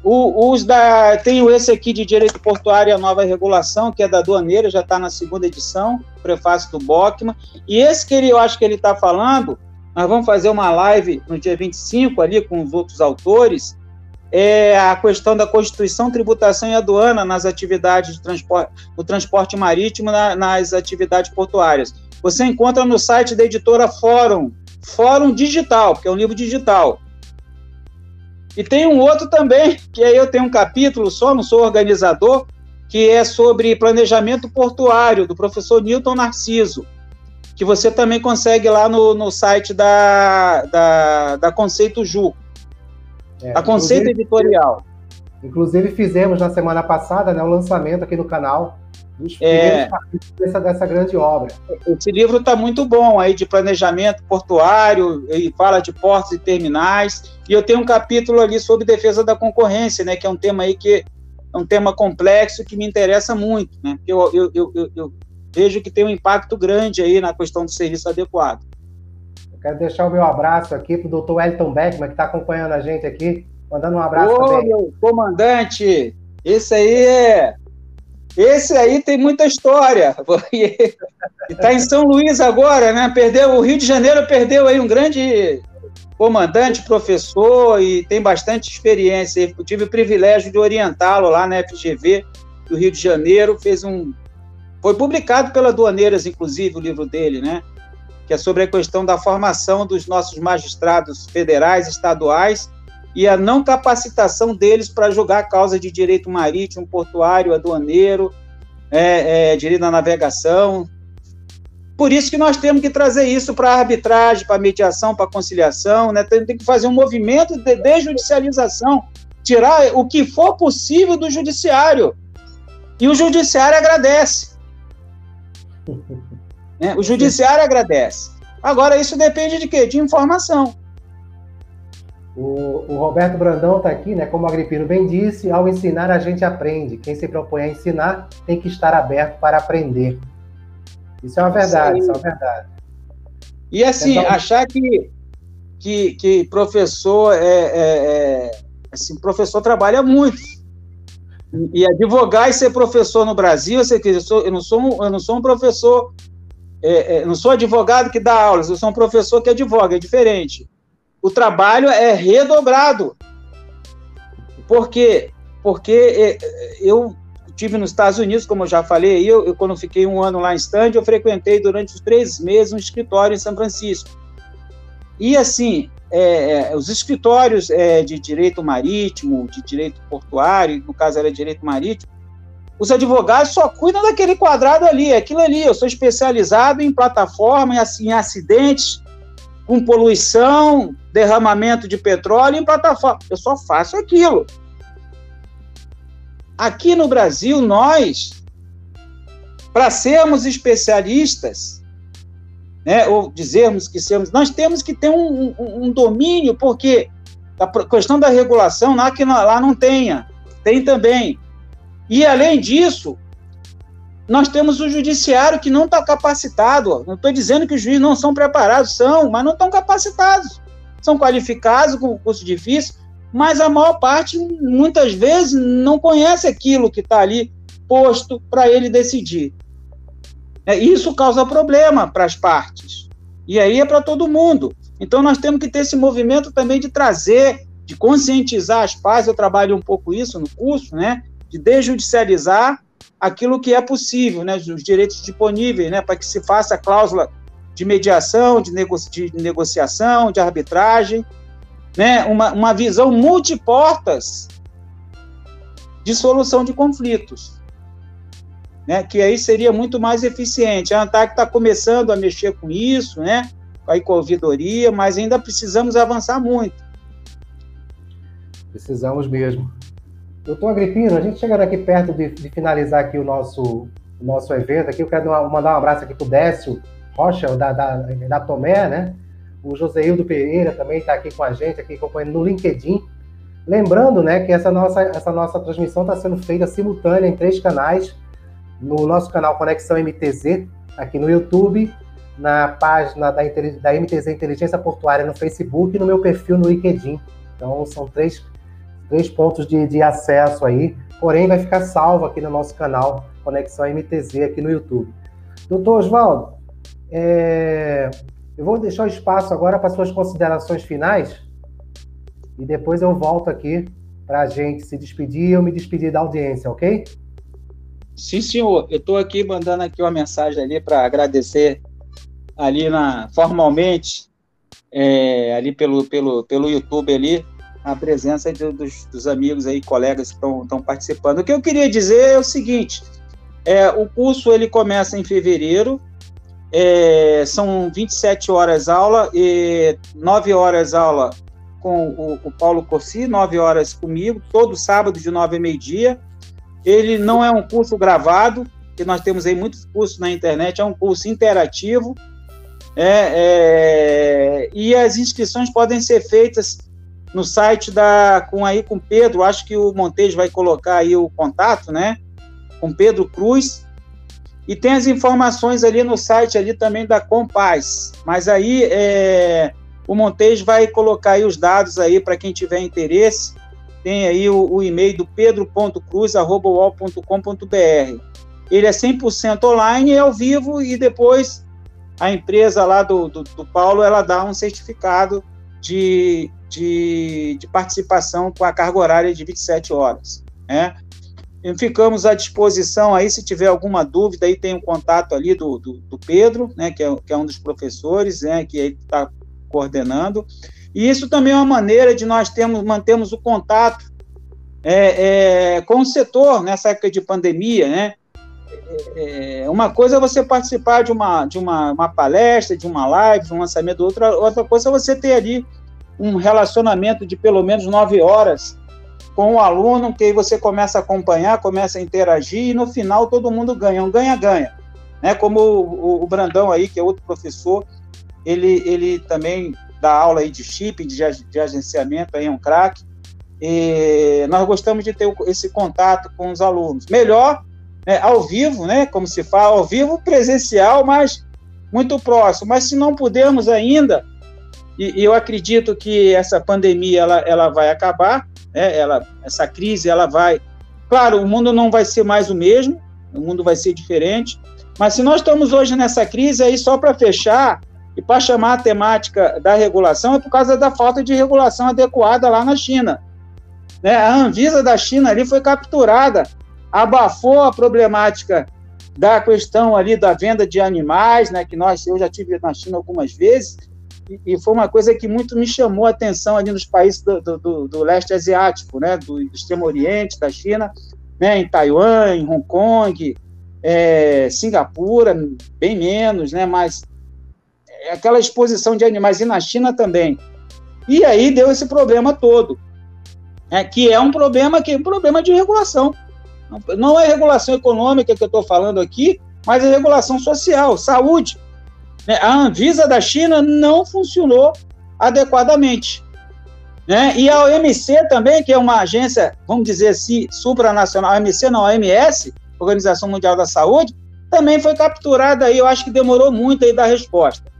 [SPEAKER 2] O, os da, tenho esse aqui de Direito Portuário e a Nova Regulação, que é da Aduaneira, já está na segunda edição, prefácio do Bockman. E esse que ele, eu acho que ele está falando nós vamos fazer uma live no dia 25 ali com os outros autores. É a questão da Constituição, tributação e aduana nas atividades de transporte, no transporte marítimo, na, nas atividades portuárias. Você encontra no site da editora Fórum, Fórum Digital, que é um livro digital. E tem um outro também, que aí eu tenho um capítulo só, não sou organizador, que é sobre planejamento portuário, do professor Newton Narciso que você também consegue lá no, no site da, da, da Conceito Ju. É, a Conceito Editorial.
[SPEAKER 1] Inclusive fizemos na semana passada né, o lançamento aqui no canal dos é, dessa, dessa grande obra.
[SPEAKER 2] Esse livro está muito bom aí de planejamento portuário, e fala de portos e terminais. E eu tenho um capítulo ali sobre defesa da concorrência, né? Que é um tema aí que é um tema complexo que me interessa muito, né? Eu, eu, eu, eu, vejo que tem um impacto grande aí na questão do serviço adequado.
[SPEAKER 1] Quero deixar o meu abraço aqui para o doutor Elton Beckman, que está acompanhando a gente aqui, mandando um abraço Ô, também. meu
[SPEAKER 2] comandante, esse aí é... Esse aí tem muita história. <laughs> Está em São Luís agora, né? Perdeu, o Rio de Janeiro perdeu aí um grande comandante, professor e tem bastante experiência. Eu tive o privilégio de orientá-lo lá na FGV do Rio de Janeiro, fez um foi publicado pela Aduaneiras, inclusive, o livro dele, né? Que é sobre a questão da formação dos nossos magistrados federais, estaduais e a não capacitação deles para julgar causa de direito marítimo, portuário, aduaneiro, é, é, direito da navegação. Por isso que nós temos que trazer isso para a arbitragem, para a mediação, para a conciliação, né? Tem, tem, que fazer um movimento de desjudicialização, tirar o que for possível do judiciário. E o judiciário agradece. <laughs> Né? O judiciário agradece. Agora, isso depende de quê? De informação.
[SPEAKER 1] O, o Roberto Brandão está aqui, né? Como o Agripino bem disse, ao ensinar a gente aprende. Quem se propõe a ensinar tem que estar aberto para aprender. Isso é uma verdade, isso, isso é uma verdade.
[SPEAKER 2] E assim, então, achar que, que, que professor é, é, é, assim, professor trabalha muito. E advogar e ser professor no Brasil, eu, eu, sou, eu, não, sou um, eu não sou um professor, é, é, não sou advogado que dá aulas, eu sou um professor que advoga, é diferente. O trabalho é redobrado. Por quê? Porque é, eu tive nos Estados Unidos, como eu já falei, eu, eu quando fiquei um ano lá em stand, eu frequentei durante os três meses um escritório em São Francisco. E assim, é, é, os escritórios é, de direito marítimo, de direito portuário, no caso era direito marítimo, os advogados só cuidam daquele quadrado ali, aquilo ali. Eu sou especializado em plataforma, em, em acidentes com poluição, derramamento de petróleo em plataforma. Eu só faço aquilo. Aqui no Brasil, nós, para sermos especialistas, né, ou dizermos que somos, nós temos que ter um, um, um domínio, porque a questão da regulação é que lá não tenha, tem também. E além disso, nós temos o judiciário que não está capacitado. Não estou dizendo que os juízes não são preparados, são, mas não estão capacitados. São qualificados com curso difícil, mas a maior parte, muitas vezes, não conhece aquilo que está ali posto para ele decidir. É, isso causa problema para as partes. E aí é para todo mundo. Então nós temos que ter esse movimento também de trazer, de conscientizar as partes. Eu trabalho um pouco isso no curso, né? De desjudicializar aquilo que é possível, né, os direitos disponíveis, né, para que se faça cláusula de mediação, de, nego de negociação, de arbitragem, né, uma, uma visão multiportas de solução de conflitos, né, que aí seria muito mais eficiente. A ANTAC está começando a mexer com isso, né, com a ouvidoria, mas ainda precisamos avançar muito.
[SPEAKER 1] Precisamos mesmo. Doutor Agripino, a gente chegando aqui perto de, de finalizar aqui o nosso, o nosso evento, aqui eu quero mandar um abraço aqui para o Décio Rocha, da, da, da Tomé, né? O Joseildo Pereira também está aqui com a gente, aqui acompanhando no LinkedIn. Lembrando, né, que essa nossa, essa nossa transmissão está sendo feita simultânea em três canais. No nosso canal Conexão MTZ, aqui no YouTube, na página da, da MTZ Inteligência Portuária no Facebook e no meu perfil no LinkedIn. Então, são três, três pontos de, de acesso aí. Porém, vai ficar salvo aqui no nosso canal Conexão MTZ aqui no YouTube. Doutor Oswaldo, é, eu vou deixar o espaço agora para suas considerações finais e depois eu volto aqui para a gente se despedir e eu me despedir da audiência, ok?
[SPEAKER 2] Sim, senhor. Eu estou aqui mandando aqui uma mensagem ali para agradecer ali na formalmente é, ali pelo, pelo, pelo YouTube ali a presença dos, dos, amigos aí, colegas que estão participando. O que eu queria dizer é o seguinte: é, o curso ele começa em fevereiro, é, são 27 horas aula e 9 horas aula com o, o Paulo Corsi, 9 horas comigo, todo sábado de 9 a meio-dia. Ele não é um curso gravado, que nós temos aí muitos cursos na internet, é um curso interativo. É, é, e as inscrições podem ser feitas no site da com aí com Pedro, acho que o Montejo vai colocar aí o contato, né? Com Pedro Cruz, e tem as informações ali no site ali também da Compaz. Mas aí é, o Montes vai colocar aí os dados aí para quem tiver interesse. Tem aí o, o e-mail do pedro.cruz.com.br. Ele é 100% online, é ao vivo e depois a empresa lá do, do, do Paulo ela dá um certificado de, de, de, participação com a carga horária de 27 horas. Né? ficamos à disposição aí, se tiver alguma dúvida, aí tem um contato ali do, do, do, Pedro, né, que é, que é um dos professores, né, que está coordenando. E isso também é uma maneira de nós termos, mantermos o contato é, é, com o setor nessa época de pandemia, né? É, uma coisa é você participar de uma, de uma, uma palestra, de uma live, de um lançamento, outra, outra coisa é você ter ali um relacionamento de pelo menos nove horas com o aluno, que aí você começa a acompanhar, começa a interagir, e no final todo mundo ganha, um ganha-ganha. Né? Como o, o, Brandão aí, que é outro professor, ele, ele também dá aula aí de chip, de, de agenciamento, aí é um craque. Nós gostamos de ter esse contato com os alunos. Melhor né, ao vivo, né, como se fala, ao vivo presencial, mas muito próximo. Mas se não pudermos ainda, e, eu acredito que essa pandemia ela, ela vai acabar, né? Ela, essa crise, ela vai. Claro, o mundo não vai ser mais o mesmo, o mundo vai ser diferente. Mas se nós estamos hoje nessa crise aí só para fechar e para chamar a temática da regulação é por causa da falta de regulação adequada lá na China. Né? A Anvisa da China ali foi capturada, abafou a problemática da questão ali da venda de animais, né? Que nós eu já tive na China algumas vezes e, foi uma coisa que muito me chamou a atenção ali nos países do, do, do leste asiático, né, do, do, Extremo Oriente, da China, né, em Taiwan, em Hong Kong, é, Singapura, bem menos, né, mas aquela exposição de animais e na China também. E aí deu esse problema todo, né, que é um problema que é um problema de regulação. Não é regulação econômica que eu estou falando aqui, mas é regulação social, saúde. Né? A Anvisa da China não funcionou adequadamente. Né? E a OMC também, que é uma agência, vamos dizer assim, supranacional, OMC não, OMS, Organização Mundial da Saúde, também foi capturada aí, eu acho que demorou muito aí da resposta.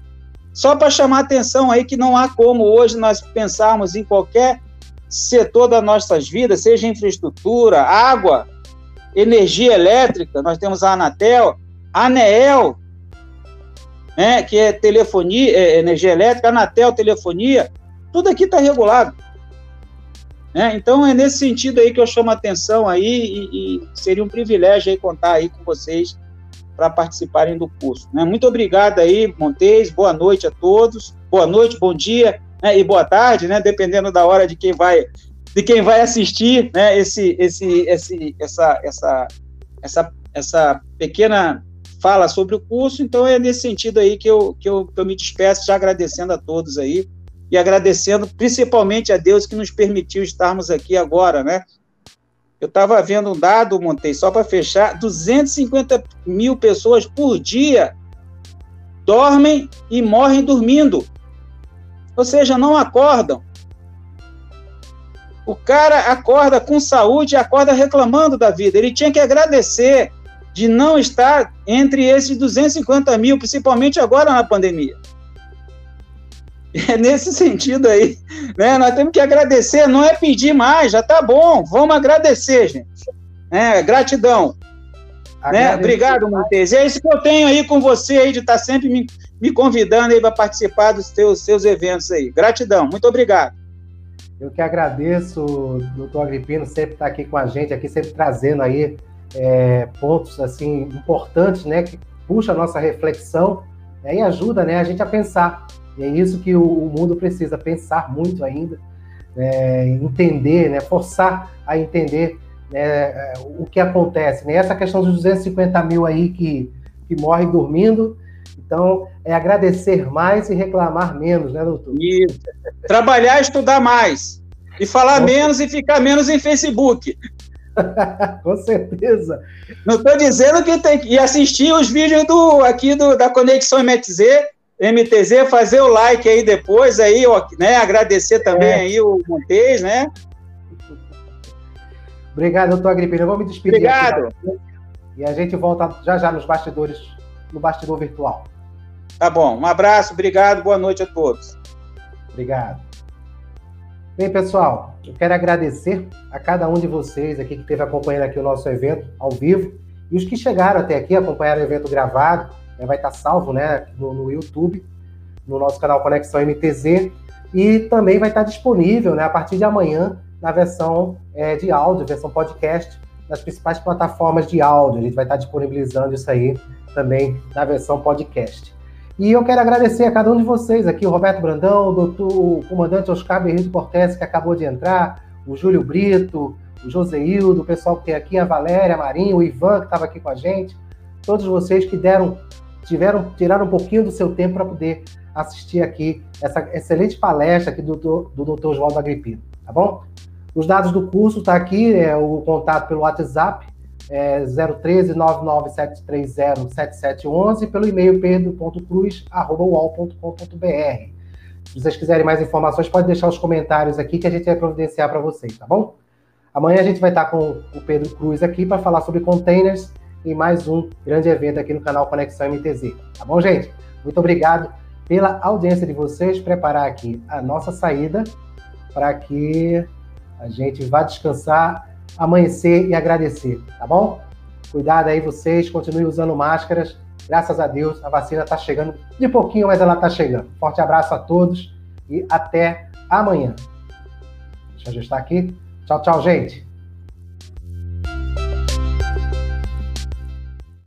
[SPEAKER 2] Só para chamar atenção aí que não há como hoje nós pensarmos em qualquer setor das nossas vidas, seja infraestrutura, água, energia elétrica, nós temos a Anatel, a ANEEL, né, que é telefonia, é, energia elétrica, Anatel, telefonia, tudo aqui está regulado. Né? Então é nesse sentido aí que eu chamo a atenção aí e, e seria um privilégio aí contar aí com vocês para participarem do curso. Né? Muito obrigado aí, Montes, boa noite a todos, boa noite, bom dia né? e boa tarde, né? dependendo da hora de quem vai de quem vai assistir né? esse, esse, esse, essa, essa, essa, essa pequena fala sobre o curso, então é nesse sentido aí que eu, que eu, que eu me despeço, já agradecendo a todos aí, e agradecendo principalmente a Deus que nos permitiu estarmos aqui agora, né? Eu estava vendo um dado, montei só para fechar: 250 mil pessoas por dia dormem e morrem dormindo. Ou seja, não acordam. O cara acorda com saúde e acorda reclamando da vida. Ele tinha que agradecer de não estar entre esses 250 mil, principalmente agora na pandemia. <laughs> É nesse sentido aí, né? Nós temos que agradecer, não é pedir mais, já tá bom, vamos agradecer, gente. É, gratidão. Né? Obrigado, Montes. É isso que eu tenho aí com você aí, de estar tá sempre me, me convidando aí para participar dos seus, seus eventos aí. Gratidão, muito obrigado.
[SPEAKER 1] Eu que agradeço, doutor Agripino, sempre estar tá aqui com a gente, aqui sempre trazendo aí é, pontos assim importantes, né, que puxa a nossa reflexão né, e ajuda, né, a gente a pensar e é isso que o, o mundo precisa, pensar muito ainda, é, entender, né, forçar a entender né, é, o que acontece. Né? Essa questão dos 250 mil aí que, que morrem dormindo, então é agradecer mais e reclamar menos, né, doutor?
[SPEAKER 2] Isso. Trabalhar, estudar mais. E falar menos e ficar menos em Facebook. <laughs>
[SPEAKER 1] Com certeza.
[SPEAKER 2] Não estou dizendo que tem que assistir os vídeos do, aqui do, da Conexão MTZ MTZ, fazer o like aí depois, aí, né? Agradecer também é. aí o Montes, né?
[SPEAKER 1] Obrigado, doutor Agripino. Eu vou me despedir.
[SPEAKER 2] Obrigado. Aqui,
[SPEAKER 1] e a gente volta já já nos bastidores, no bastidor virtual.
[SPEAKER 2] Tá bom. Um abraço, obrigado, boa noite a todos.
[SPEAKER 1] Obrigado. Bem, pessoal, eu quero agradecer a cada um de vocês aqui que esteve acompanhando aqui o nosso evento ao vivo e os que chegaram até aqui, acompanharam o evento gravado né, vai estar salvo né, no, no, YouTube, no nosso canal Conexão MTZ, e também vai estar disponível né, a partir de amanhã na versão é, de áudio, versão podcast, nas principais plataformas de áudio. A gente vai estar disponibilizando isso aí também na versão podcast. E eu quero agradecer a cada um de vocês aqui, o Roberto Brandão, o, doutor, o comandante Oscar Berrito Cortes, que acabou de entrar, o Júlio Brito, o Joseildo, o pessoal que tem aqui, a Valéria, a Marinho, o Ivan, que estava aqui com a gente, todos vocês que deram tiveram tiraram um pouquinho do seu tempo para poder assistir aqui essa excelente palestra aqui do, do, do Dr. Oswaldo Agripino, tá bom? Os dados do curso tá aqui, é o contato pelo WhatsApp, é 013 99730 7711 pelo e-mail pedro.cruz@uol.com.br. Se vocês quiserem mais informações, pode deixar os comentários aqui que a gente vai providenciar para vocês, tá bom? Amanhã a gente vai estar com o Pedro Cruz aqui para falar sobre containers em mais um grande evento aqui no canal Conexão MTZ. Tá bom, gente? Muito obrigado pela audiência de vocês. Preparar aqui a nossa saída para que a gente vá descansar, amanhecer e agradecer, tá bom? Cuidado aí vocês, continuem usando máscaras. Graças a Deus, a vacina está chegando de pouquinho, mas ela está chegando. Forte abraço a todos e até amanhã. Deixa eu ajustar aqui. Tchau, tchau, gente.